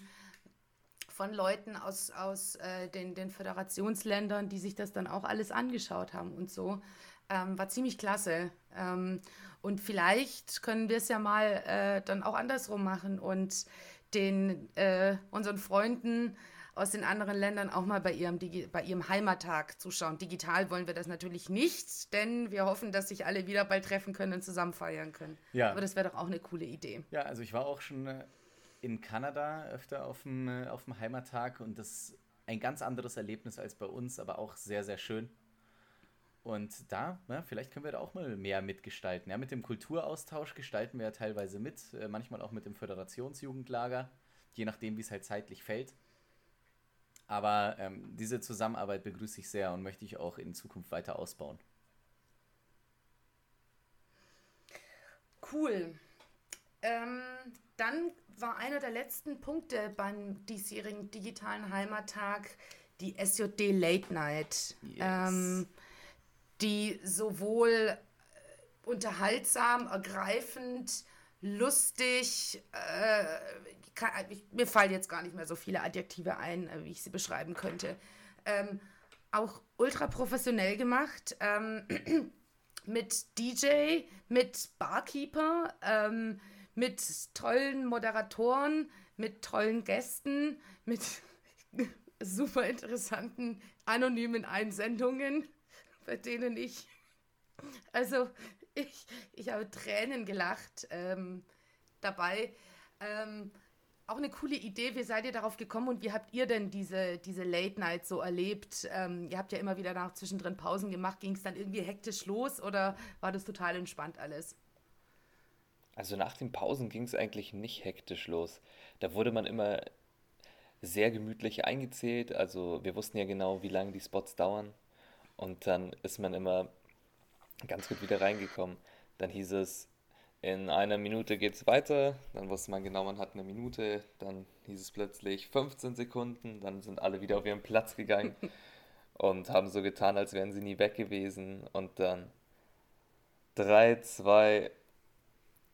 von Leuten aus, aus äh, den, den Föderationsländern, die sich das dann auch alles angeschaut haben und so. Ähm, war ziemlich klasse. Ähm, und vielleicht können wir es ja mal äh, dann auch andersrum machen und den äh, unseren Freunden aus den anderen Ländern auch mal bei ihrem, bei ihrem Heimattag zuschauen. Digital wollen wir das natürlich nicht, denn wir hoffen, dass sich alle wieder bald treffen können und zusammen feiern können. Ja. Aber das wäre doch auch eine coole Idee. Ja, also ich war auch schon äh, in Kanada öfter auf dem, äh, auf dem Heimattag und das ist ein ganz anderes Erlebnis als bei uns, aber auch sehr, sehr schön. Und da, ja, vielleicht können wir da auch mal mehr mitgestalten. Ja, mit dem Kulturaustausch gestalten wir ja teilweise mit, äh, manchmal auch mit dem Föderationsjugendlager, je nachdem, wie es halt zeitlich fällt. Aber ähm, diese Zusammenarbeit begrüße ich sehr und möchte ich auch in Zukunft weiter ausbauen. Cool. Ähm, dann war einer der letzten Punkte beim diesjährigen digitalen Heimattag die SJD Late Night, yes. ähm, die sowohl unterhaltsam, ergreifend, lustig, äh, kann, ich, mir fallen jetzt gar nicht mehr so viele Adjektive ein, äh, wie ich sie beschreiben könnte. Ähm, auch ultra professionell gemacht. Ähm, *clears throat* mit DJ, mit Barkeeper, ähm, mit tollen Moderatoren, mit tollen Gästen, mit *laughs* super interessanten anonymen Einsendungen, *laughs* bei denen ich, also ich, ich habe Tränen gelacht ähm, dabei. Ähm, auch eine coole Idee. Wie seid ihr darauf gekommen und wie habt ihr denn diese, diese Late Night so erlebt? Ähm, ihr habt ja immer wieder nach zwischendrin Pausen gemacht. Ging es dann irgendwie hektisch los oder war das total entspannt alles? Also nach den Pausen ging es eigentlich nicht hektisch los. Da wurde man immer sehr gemütlich eingezählt. Also wir wussten ja genau, wie lange die Spots dauern. Und dann ist man immer ganz gut wieder reingekommen. Dann hieß es, in einer Minute geht es weiter, dann wusste man genau, man hat eine Minute, dann hieß es plötzlich 15 Sekunden, dann sind alle wieder auf ihren Platz gegangen *laughs* und haben so getan, als wären sie nie weg gewesen und dann 3, 2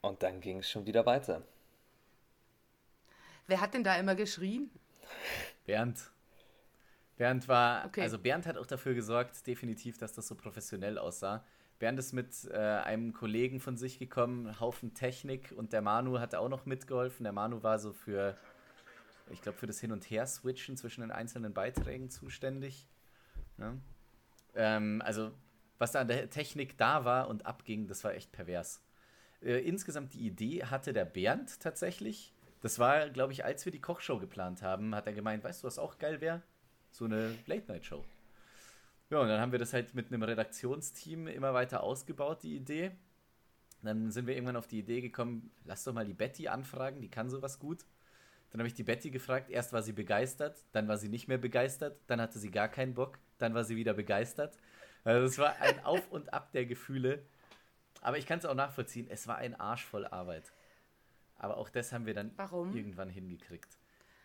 und dann ging es schon wieder weiter. Wer hat denn da immer geschrien? Bernd. Bernd war, okay. also Bernd hat auch dafür gesorgt, definitiv, dass das so professionell aussah. Bernd ist mit äh, einem Kollegen von sich gekommen, Haufen Technik und der Manu hat auch noch mitgeholfen. Der Manu war so für, ich glaube, für das Hin- und Her-Switchen zwischen den einzelnen Beiträgen zuständig. Ja. Ähm, also, was da an der Technik da war und abging, das war echt pervers. Äh, insgesamt die Idee hatte der Bernd tatsächlich. Das war, glaube ich, als wir die Kochshow geplant haben, hat er gemeint, weißt du, was auch geil wäre? So eine Late-Night-Show. Ja, und dann haben wir das halt mit einem Redaktionsteam immer weiter ausgebaut, die Idee. Dann sind wir irgendwann auf die Idee gekommen, lass doch mal die Betty anfragen, die kann sowas gut. Dann habe ich die Betty gefragt, erst war sie begeistert, dann war sie nicht mehr begeistert, dann hatte sie gar keinen Bock, dann war sie wieder begeistert. Also es war ein Auf und Ab der Gefühle. Aber ich kann es auch nachvollziehen, es war ein Arsch voll Arbeit. Aber auch das haben wir dann Warum? irgendwann hingekriegt.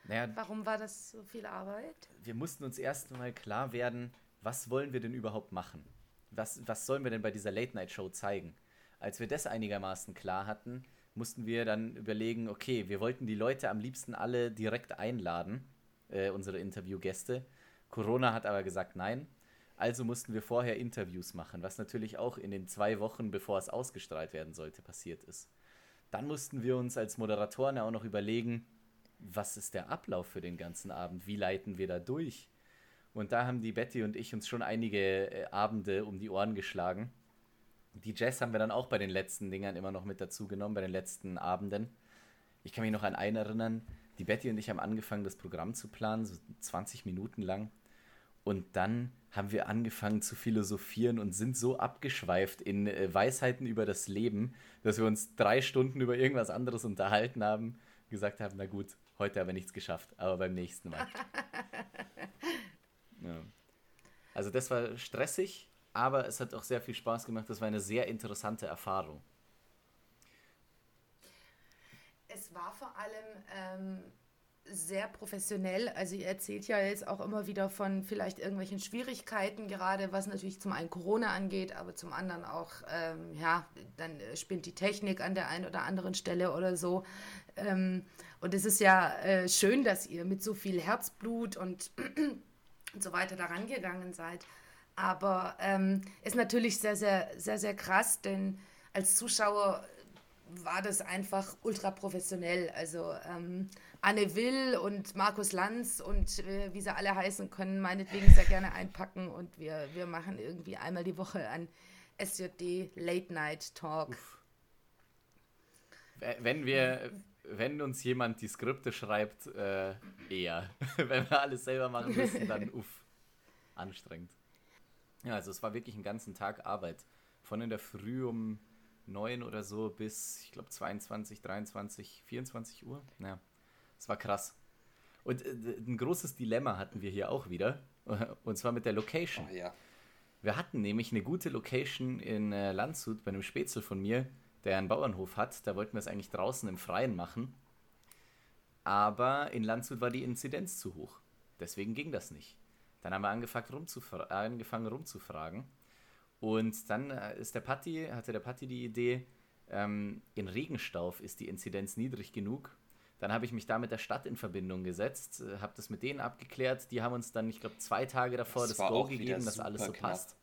Naja, Warum war das so viel Arbeit? Wir mussten uns erst mal klar werden, was wollen wir denn überhaupt machen? Was, was sollen wir denn bei dieser Late-Night-Show zeigen? Als wir das einigermaßen klar hatten, mussten wir dann überlegen, okay, wir wollten die Leute am liebsten alle direkt einladen, äh, unsere Interviewgäste. Corona hat aber gesagt nein. Also mussten wir vorher Interviews machen, was natürlich auch in den zwei Wochen, bevor es ausgestrahlt werden sollte, passiert ist. Dann mussten wir uns als Moderatoren ja auch noch überlegen, was ist der Ablauf für den ganzen Abend? Wie leiten wir da durch? Und da haben die Betty und ich uns schon einige äh, Abende um die Ohren geschlagen. Die Jazz haben wir dann auch bei den letzten Dingern immer noch mit dazu genommen, bei den letzten Abenden. Ich kann mich noch an einen erinnern. Die Betty und ich haben angefangen, das Programm zu planen, so 20 Minuten lang. Und dann haben wir angefangen zu philosophieren und sind so abgeschweift in äh, Weisheiten über das Leben, dass wir uns drei Stunden über irgendwas anderes unterhalten haben, gesagt haben, na gut, heute haben wir nichts geschafft, aber beim nächsten Mal. *laughs* ja. Also das war stressig, aber es hat auch sehr viel Spaß gemacht. Das war eine sehr interessante Erfahrung. Es war vor allem ähm, sehr professionell. Also ihr erzählt ja jetzt auch immer wieder von vielleicht irgendwelchen Schwierigkeiten, gerade was natürlich zum einen Corona angeht, aber zum anderen auch, ähm, ja, dann spinnt die Technik an der einen oder anderen Stelle oder so. Ähm, und es ist ja äh, schön, dass ihr mit so viel Herzblut und, und so weiter daran gegangen seid. Aber ähm, ist natürlich sehr, sehr, sehr, sehr krass, denn als Zuschauer war das einfach ultra professionell. Also ähm, Anne Will und Markus Lanz und äh, wie sie alle heißen können, meinetwegen sehr gerne einpacken und wir, wir machen irgendwie einmal die Woche ein SJD Late Night Talk. Uff. Wenn wir, wenn uns jemand die Skripte schreibt, äh, eher. *laughs* wenn wir alles selber machen müssen, dann *laughs* uff, anstrengend. Ja, also es war wirklich einen ganzen Tag Arbeit. Von in der Früh um 9 oder so bis, ich glaube, 22, 23, 24 Uhr. Ja, es war krass. Und äh, ein großes Dilemma hatten wir hier auch wieder. *laughs* Und zwar mit der Location. Oh, ja. Wir hatten nämlich eine gute Location in äh, Landshut bei einem Spätzle von mir, der einen Bauernhof hat. Da wollten wir es eigentlich draußen im Freien machen. Aber in Landshut war die Inzidenz zu hoch. Deswegen ging das nicht. Dann haben wir angefangen, rumzufra angefangen rumzufragen. Und dann äh, ist der Patti, hatte der Patti die Idee, ähm, in Regenstauf ist die Inzidenz niedrig genug. Dann habe ich mich da mit der Stadt in Verbindung gesetzt, äh, habe das mit denen abgeklärt. Die haben uns dann, ich glaube, zwei Tage davor das, das Go gegeben, dass alles so knapp. passt.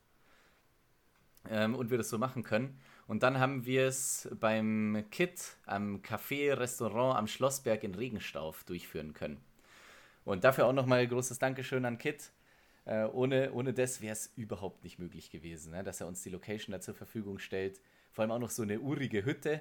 Ähm, und wir das so machen können. Und dann haben wir es beim Kit am Café Restaurant am Schlossberg in Regenstauf durchführen können. Und dafür auch nochmal großes Dankeschön an Kit. Äh, ohne, ohne das wäre es überhaupt nicht möglich gewesen, ne? dass er uns die Location da zur Verfügung stellt. Vor allem auch noch so eine urige Hütte.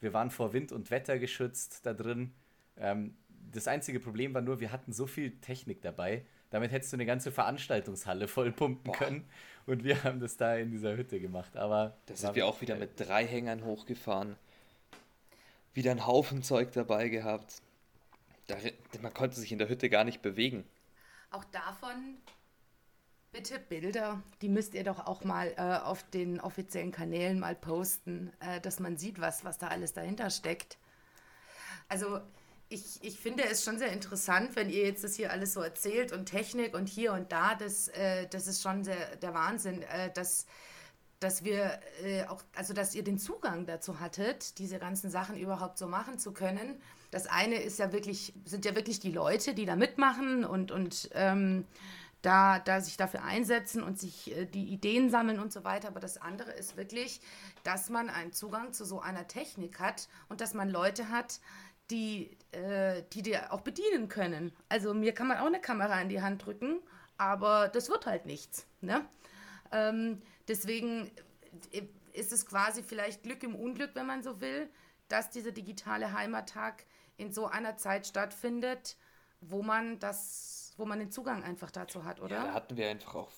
Wir waren vor Wind und Wetter geschützt da drin. Ähm, das einzige Problem war nur, wir hatten so viel Technik dabei. Damit hättest du eine ganze Veranstaltungshalle voll pumpen Boah. können. Und wir haben das da in dieser Hütte gemacht. Aber da sind wir auch wieder mit drei Hängern hochgefahren. Wieder einen Haufen Zeug dabei gehabt. Da, man konnte sich in der Hütte gar nicht bewegen. Auch davon Bitte Bilder, die müsst ihr doch auch mal äh, auf den offiziellen Kanälen mal posten, äh, dass man sieht, was, was da alles dahinter steckt. Also ich, ich finde es schon sehr interessant, wenn ihr jetzt das hier alles so erzählt und Technik und hier und da, das, äh, das ist schon sehr, der Wahnsinn, äh, dass, dass wir äh, auch, also dass ihr den Zugang dazu hattet, diese ganzen Sachen überhaupt so machen zu können. Das eine ist ja wirklich, sind ja wirklich die Leute, die da mitmachen und, und ähm, da, da sich dafür einsetzen und sich äh, die Ideen sammeln und so weiter. Aber das andere ist wirklich, dass man einen Zugang zu so einer Technik hat und dass man Leute hat, die, äh, die dir auch bedienen können. Also mir kann man auch eine Kamera in die Hand drücken, aber das wird halt nichts. Ne? Ähm, deswegen äh, ist es quasi vielleicht Glück im Unglück, wenn man so will, dass dieser digitale Heimattag in so einer Zeit stattfindet, wo man das wo man den Zugang einfach dazu hat, oder? Ja, da hatten wir einfach auch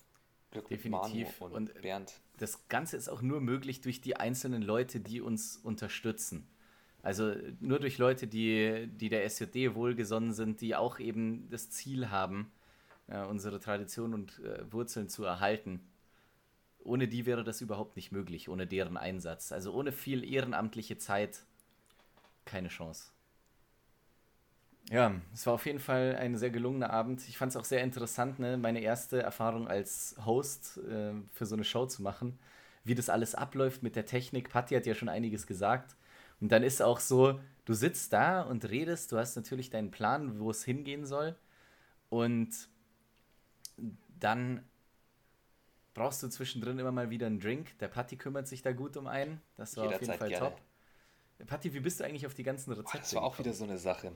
Glück Definitiv. und, und Bernd. Das Ganze ist auch nur möglich durch die einzelnen Leute, die uns unterstützen. Also nur durch Leute, die, die der SJD wohlgesonnen sind, die auch eben das Ziel haben, äh, unsere Tradition und äh, Wurzeln zu erhalten. Ohne die wäre das überhaupt nicht möglich, ohne deren Einsatz. Also ohne viel ehrenamtliche Zeit keine Chance. Ja, es war auf jeden Fall ein sehr gelungener Abend. Ich fand es auch sehr interessant, ne, meine erste Erfahrung als Host äh, für so eine Show zu machen. Wie das alles abläuft mit der Technik. Patti hat ja schon einiges gesagt. Und dann ist auch so, du sitzt da und redest, du hast natürlich deinen Plan, wo es hingehen soll. Und dann brauchst du zwischendrin immer mal wieder einen Drink. Der Patti kümmert sich da gut um einen. Das war Jederzeit auf jeden Fall gerne. top. Patti, wie bist du eigentlich auf die ganzen Rezepte? Boah, das war auch wieder so eine Sache.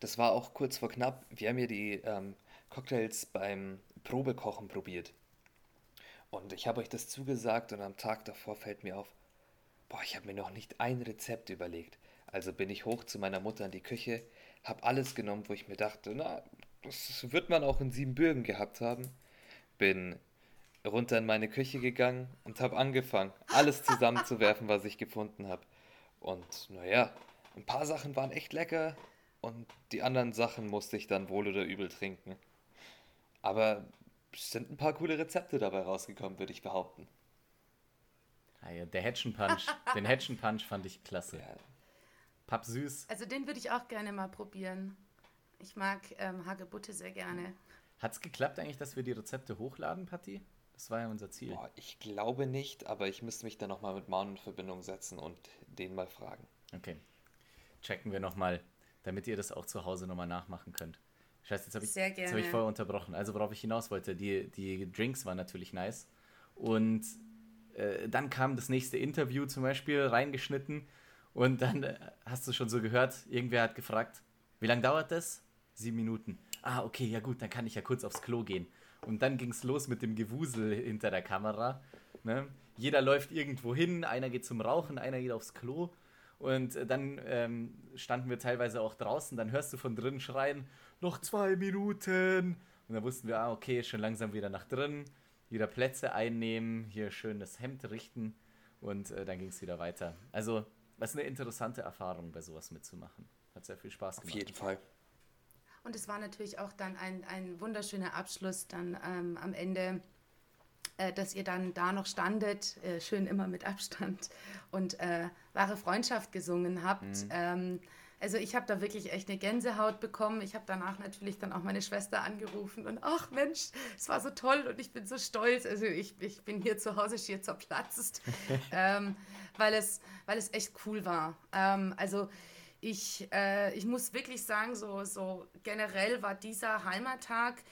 Das war auch kurz vor knapp. Wir haben ja die ähm, Cocktails beim Probekochen probiert. Und ich habe euch das zugesagt und am Tag davor fällt mir auf, boah, ich habe mir noch nicht ein Rezept überlegt. Also bin ich hoch zu meiner Mutter in die Küche, habe alles genommen, wo ich mir dachte, na, das wird man auch in Siebenbürgen gehabt haben. Bin runter in meine Küche gegangen und habe angefangen, alles zusammenzuwerfen, was ich gefunden habe. Und naja, ein paar Sachen waren echt lecker und die anderen Sachen musste ich dann wohl oder übel trinken. Aber es sind ein paar coole Rezepte dabei rausgekommen, würde ich behaupten. Ah ja, der Hatchen Punch, den Hatchen Punch fand ich klasse. Ja. Papp süß. Also den würde ich auch gerne mal probieren. Ich mag ähm, Hagebutte sehr gerne. Hat es geklappt eigentlich, dass wir die Rezepte hochladen, Patti? Das war ja unser Ziel. Boah, ich glaube nicht, aber ich müsste mich dann nochmal mit Maun in Verbindung setzen und den mal fragen. Okay. Checken wir nochmal, damit ihr das auch zu Hause nochmal nachmachen könnt. Scheiße, jetzt habe ich, hab ich vorher unterbrochen. Also worauf ich hinaus wollte, die, die Drinks waren natürlich nice. Und äh, dann kam das nächste Interview zum Beispiel reingeschnitten. Und dann äh, hast du schon so gehört, irgendwer hat gefragt, wie lange dauert das? Sieben Minuten. Ah, okay, ja gut, dann kann ich ja kurz aufs Klo gehen. Und dann ging es los mit dem Gewusel hinter der Kamera. Ne? Jeder läuft irgendwo hin, einer geht zum Rauchen, einer geht aufs Klo. Und äh, dann ähm, standen wir teilweise auch draußen, dann hörst du von drinnen schreien, noch zwei Minuten. Und dann wussten wir, ah, okay, schon langsam wieder nach drinnen. Wieder Plätze einnehmen, hier schön das Hemd richten und äh, dann ging es wieder weiter. Also, was eine interessante Erfahrung, bei sowas mitzumachen. Hat sehr viel Spaß gemacht. Auf jeden Fall. Und es war natürlich auch dann ein, ein wunderschöner Abschluss dann ähm, am Ende, äh, dass ihr dann da noch standet, äh, schön immer mit Abstand und äh, wahre Freundschaft gesungen habt. Mhm. Ähm, also ich habe da wirklich echt eine Gänsehaut bekommen. Ich habe danach natürlich dann auch meine Schwester angerufen und ach Mensch, es war so toll und ich bin so stolz. Also ich, ich bin hier zu Hause schier zerplatzt, *laughs* ähm, weil, es, weil es echt cool war. Ähm, also ich, äh, ich muss wirklich sagen, so, so generell war dieser Heimattag,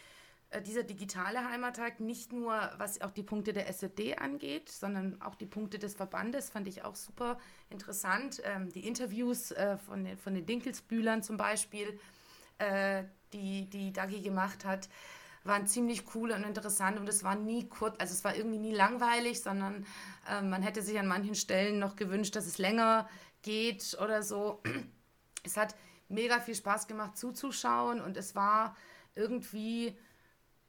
dieser digitale Heimattag nicht nur, was auch die Punkte der SED angeht, sondern auch die Punkte des Verbandes fand ich auch super interessant. Ähm, die Interviews äh, von, den, von den Dinkelsbühlern zum Beispiel, äh, die, die Dagi gemacht hat, waren ziemlich cool und interessant und es war nie kurz, also es war irgendwie nie langweilig, sondern äh, man hätte sich an manchen Stellen noch gewünscht, dass es länger geht oder so es hat mega viel Spaß gemacht zuzuschauen und es war irgendwie,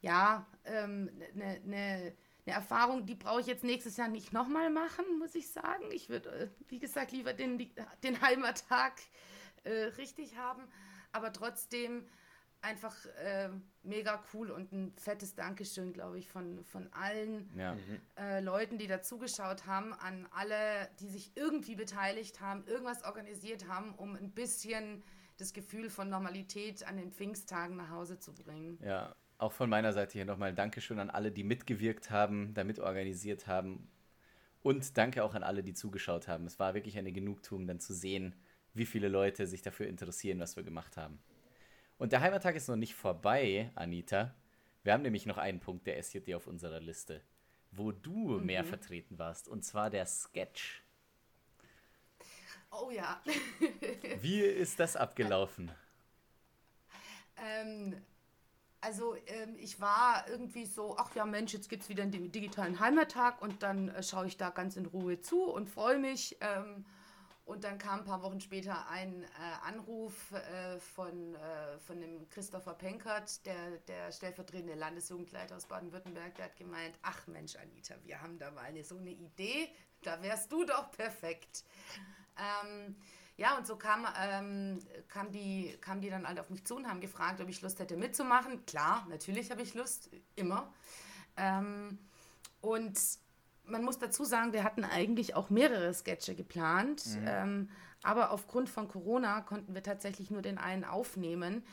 ja, eine ähm, ne, ne, ne Erfahrung, die brauche ich jetzt nächstes Jahr nicht nochmal machen, muss ich sagen. Ich würde, äh, wie gesagt, lieber den, den Heimattag äh, richtig haben, aber trotzdem einfach äh, mega cool und ein fettes Dankeschön, glaube ich, von, von allen ja. Mhm. äh, Leuten, die da zugeschaut haben, an alle, die sich irgendwie beteiligt haben, irgendwas organisiert haben, um ein bisschen das Gefühl von Normalität an den Pfingsttagen nach Hause zu bringen. Ja, auch von meiner Seite hier nochmal Dankeschön an alle, die mitgewirkt haben, damit organisiert haben. Und danke auch an alle, die zugeschaut haben. Es war wirklich eine Genugtuung, dann zu sehen, wie viele Leute sich dafür interessieren, was wir gemacht haben. Und der Heimattag ist noch nicht vorbei, Anita. Wir haben nämlich noch einen Punkt der SJD auf unserer Liste, wo du mhm. mehr vertreten warst, und zwar der Sketch. Oh ja. Wie ist das *laughs* abgelaufen? Ähm, also ähm, ich war irgendwie so, ach ja Mensch, jetzt gibt es wieder einen digitalen Heimattag und dann äh, schaue ich da ganz in Ruhe zu und freue mich. Ähm, Und dann kam ein paar Wochen später ein äh, Anruf äh, von, äh, von dem Christopher Penkert, der, der stellvertretende Landesjugendleiter aus Baden-Württemberg, der hat gemeint, ach Mensch, Anita, wir haben da mal eine, so eine Idee, da wärst du doch perfekt. Ähm, ja, und so kam, ähm, kam, die, kam die dann halt auf mich zu und haben gefragt, ob ich Lust hätte mitzumachen. Klar, natürlich habe ich Lust, immer. Ähm, und man muss dazu sagen, wir hatten eigentlich auch mehrere Sketche geplant, mhm. ähm, aber aufgrund von Corona konnten wir tatsächlich nur den einen aufnehmen,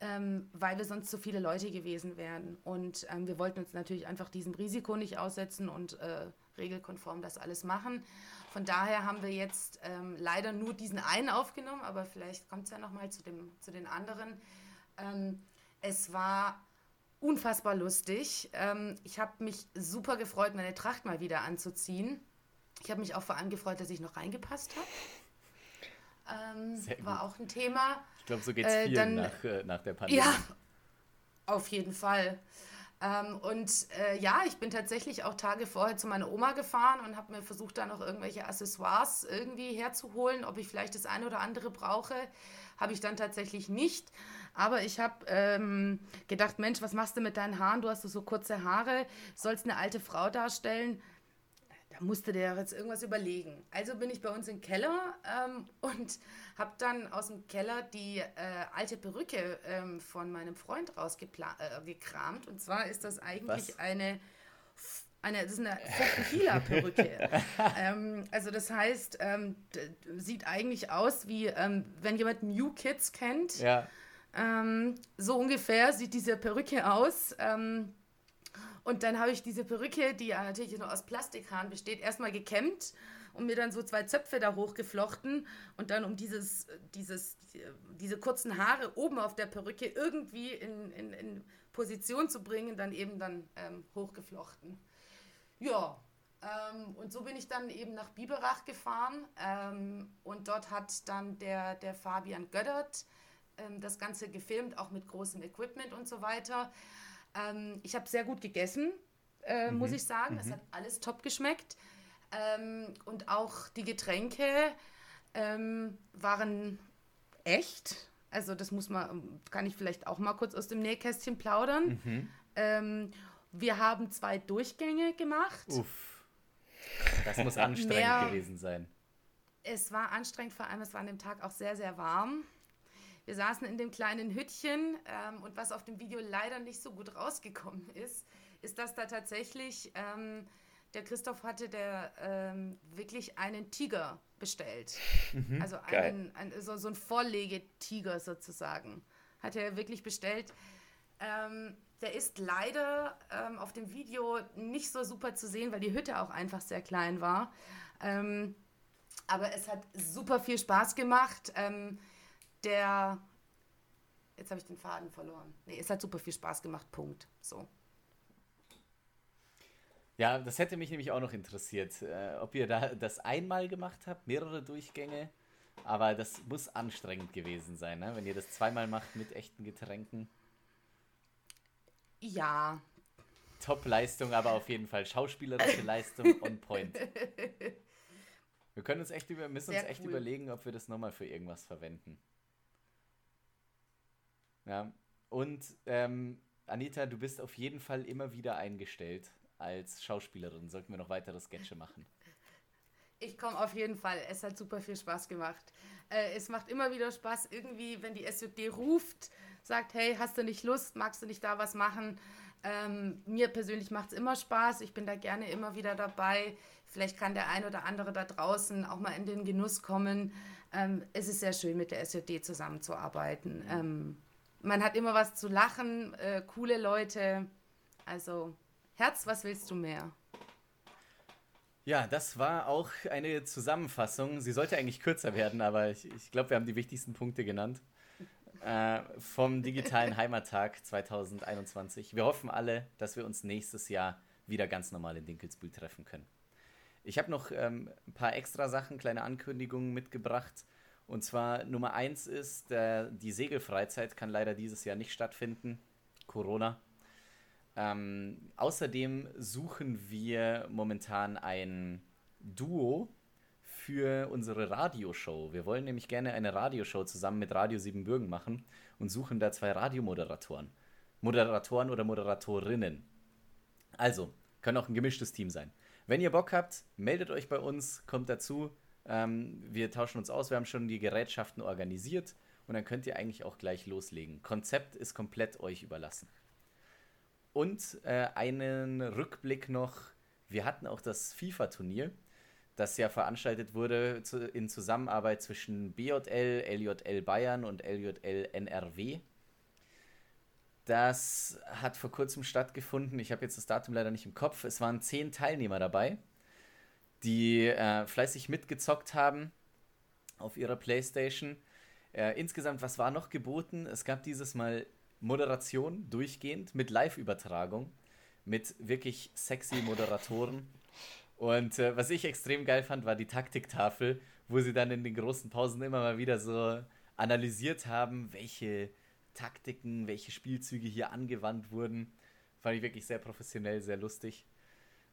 ähm, weil wir sonst zu viele Leute gewesen wären. Und ähm, wir wollten uns natürlich einfach diesem Risiko nicht aussetzen und äh, regelkonform das alles machen. Von daher haben wir jetzt ähm, leider nur diesen einen aufgenommen, aber vielleicht kommt es ja nochmal zu, zu den anderen. Ähm, es war unfassbar lustig. Ähm, ich habe mich super gefreut, meine Tracht mal wieder anzuziehen. Ich habe mich auch vor allem gefreut, dass ich noch reingepasst habe. Ähm, war auch ein Thema. Ich glaube, so geht es äh, vielen nach, äh, nach der Pandemie. Ja, auf jeden Fall. Ähm, und äh, ja, ich bin tatsächlich auch Tage vorher zu meiner Oma gefahren und habe mir versucht, da noch irgendwelche Accessoires irgendwie herzuholen, ob ich vielleicht das eine oder andere brauche. Habe ich dann tatsächlich nicht. Aber ich habe ähm, gedacht, Mensch, was machst du mit deinen Haaren? Du hast so kurze Haare, sollst eine alte Frau darstellen. Da musste der jetzt irgendwas überlegen. Also bin ich bei uns im Keller ähm, *laughs* und habe dann aus dem Keller die äh, alte Perücke ähm, von meinem Freund rausgekramt. Äh, und zwar ist das eigentlich was? eine eine, das ist eine Fokuhila-Perücke. *laughs* ähm, also das heißt, ähm, sieht eigentlich aus wie, ähm, wenn jemand New Kids kennt. Ja. Ähm, so ungefähr sieht diese Perücke aus. Und dann habe ich diese Perücke, die ja natürlich nur aus Plastikhaaren besteht, erstmal gekämmt und mir dann so zwei Zöpfe da hochgeflochten und dann um dieses, dieses, diese kurzen Haare oben auf der Perücke irgendwie in, in, in Position zu bringen, dann eben dann ähm, hochgeflochten. Ja, ähm, und so bin ich dann eben nach Biberach gefahren ähm, und dort hat dann der, der Fabian Göttert ähm, das Ganze gefilmt, auch mit großem Equipment und so weiter. Ähm, ich habe sehr gut gegessen, äh, mhm. muss ich sagen. Es mhm. hat alles top geschmeckt. Ähm, und auch die Getränke ähm, waren echt. Also das muss man, kann ich vielleicht auch mal kurz aus dem Nähkästchen plaudern. Mhm. Ähm, wir haben zwei Durchgänge gemacht. Uff. Das muss anstrengend Mehr, gewesen sein. Es war anstrengend, vor allem es war an dem Tag auch sehr, sehr warm. Wir saßen in dem kleinen Hüttchen ähm, und was auf dem Video leider nicht so gut rausgekommen ist, ist, dass da tatsächlich ähm, der Christoph hatte, der ähm, wirklich einen Tiger bestellt. Mhm, also einen, ein, so, so ein Vorlegetiger sozusagen. Hat er wirklich bestellt. Ähm, der ist leider ähm, auf dem Video nicht so super zu sehen, weil die Hütte auch einfach sehr klein war. Ähm, aber es hat super viel Spaß gemacht. Der. Jetzt habe ich den Faden verloren. Nee, es hat super viel Spaß gemacht. Punkt. So. Ja, das hätte mich nämlich auch noch interessiert, äh, ob ihr da das einmal gemacht habt, mehrere Durchgänge. Aber das muss anstrengend gewesen sein, ne? wenn ihr das zweimal macht mit echten Getränken. Ja. Top-Leistung, aber auf jeden Fall schauspielerische Leistung on point. *laughs* Wir können uns echt über, müssen Sehr uns echt cool. überlegen, ob wir das nochmal für irgendwas verwenden. Ja. Und ähm, Anita, du bist auf jeden Fall immer wieder eingestellt als Schauspielerin. Sollten wir noch weitere Sketche machen. Ich komme auf jeden Fall. Es hat super viel Spaß gemacht. Äh, es macht immer wieder Spaß, irgendwie, wenn die SJD ruft, sagt, hey, hast du nicht Lust, magst du nicht da was machen? Ähm, mir persönlich macht es immer Spaß. Ich bin da gerne immer wieder dabei. Vielleicht kann der ein oder andere da draußen auch mal in den Genuss kommen. Ähm, es ist sehr schön, mit der SJD zusammenzuarbeiten. Ähm, man hat immer was zu lachen, äh, coole Leute. Also, Herz, was willst du mehr? Ja, das war auch eine Zusammenfassung. Sie sollte eigentlich kürzer werden, aber ich, ich glaube, wir haben die wichtigsten Punkte genannt. Äh, vom digitalen Heimattag 2021. Wir hoffen alle, dass wir uns nächstes Jahr wieder ganz normal in Dinkelsbühl treffen können. Ich habe noch ähm, ein paar extra Sachen, kleine Ankündigungen mitgebracht. Und zwar Nummer eins ist, äh, die Segelfreizeit kann leider dieses Jahr nicht stattfinden. Corona. Ähm, außerdem suchen wir momentan ein Duo für unsere Radioshow. Wir wollen nämlich gerne eine Radioshow zusammen mit Radio Siebenbürgen machen und suchen da zwei Radiomoderatoren. Moderatoren oder Moderatorinnen. Also, können auch ein gemischtes Team sein. Wenn ihr Bock habt, meldet euch bei uns, kommt dazu. Ähm, wir tauschen uns aus, wir haben schon die Gerätschaften organisiert und dann könnt ihr eigentlich auch gleich loslegen. Konzept ist komplett euch überlassen. Und äh, einen Rückblick noch, wir hatten auch das FIFA-Turnier, das ja veranstaltet wurde zu, in Zusammenarbeit zwischen BJL, LJL Bayern und LJL NRW. Das hat vor kurzem stattgefunden. Ich habe jetzt das Datum leider nicht im Kopf. Es waren zehn Teilnehmer dabei, die äh, fleißig mitgezockt haben auf ihrer Playstation. Äh, insgesamt, was war noch geboten? Es gab dieses Mal Moderation durchgehend mit Live-Übertragung, mit wirklich sexy Moderatoren. Und äh, was ich extrem geil fand, war die Taktiktafel, wo sie dann in den großen Pausen immer mal wieder so analysiert haben, welche Taktiken, welche Spielzüge hier angewandt wurden. Fand ich wirklich sehr professionell, sehr lustig.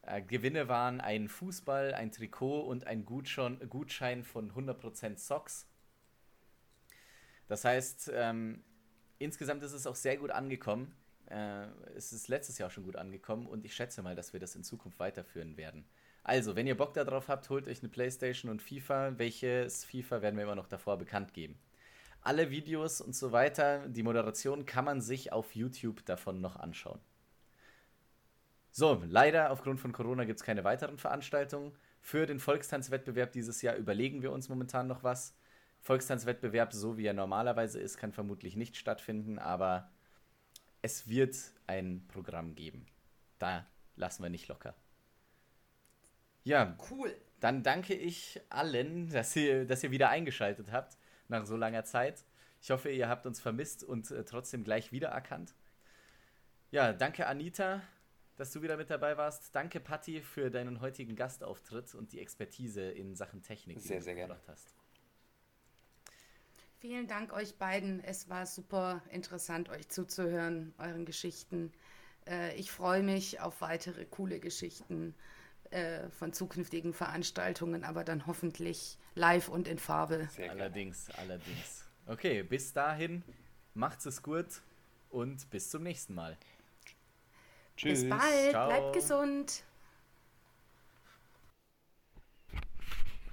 Äh, Gewinne waren ein Fußball, ein Trikot und ein Gutschein, Gutschein von 100% Socks. Das heißt, ähm, insgesamt ist es auch sehr gut angekommen. Äh, es ist letztes Jahr schon gut angekommen und ich schätze mal, dass wir das in Zukunft weiterführen werden. Also, wenn ihr Bock darauf habt, holt euch eine Playstation und FIFA. Welches FIFA werden wir immer noch davor bekannt geben. Alle Videos und so weiter, die Moderation kann man sich auf YouTube davon noch anschauen. So, leider aufgrund von Corona gibt es keine weiteren Veranstaltungen. Für den Volkstanzwettbewerb dieses Jahr überlegen wir uns momentan noch was. Volkstanzwettbewerb, so wie er normalerweise ist, kann vermutlich nicht stattfinden, aber es wird ein Programm geben. Da lassen wir nicht locker. Ja, cool. Dann danke ich allen, dass ihr, dass ihr wieder eingeschaltet habt nach so langer Zeit. Ich hoffe, ihr habt uns vermisst und äh, trotzdem gleich wiedererkannt. Ja, danke Anita, dass du wieder mit dabei warst. Danke Patti für deinen heutigen Gastauftritt und die Expertise in Sachen Technik, sehr, die du sehr gebracht hast. Vielen Dank euch beiden. Es war super interessant, euch zuzuhören, euren Geschichten. Äh, ich freue mich auf weitere coole Geschichten äh, von zukünftigen Veranstaltungen, aber dann hoffentlich live und in Farbe. Sehr allerdings, allerdings. Okay, bis dahin, macht's es gut und bis zum nächsten Mal. Tschüss. Bis bald, Ciao. bleibt gesund.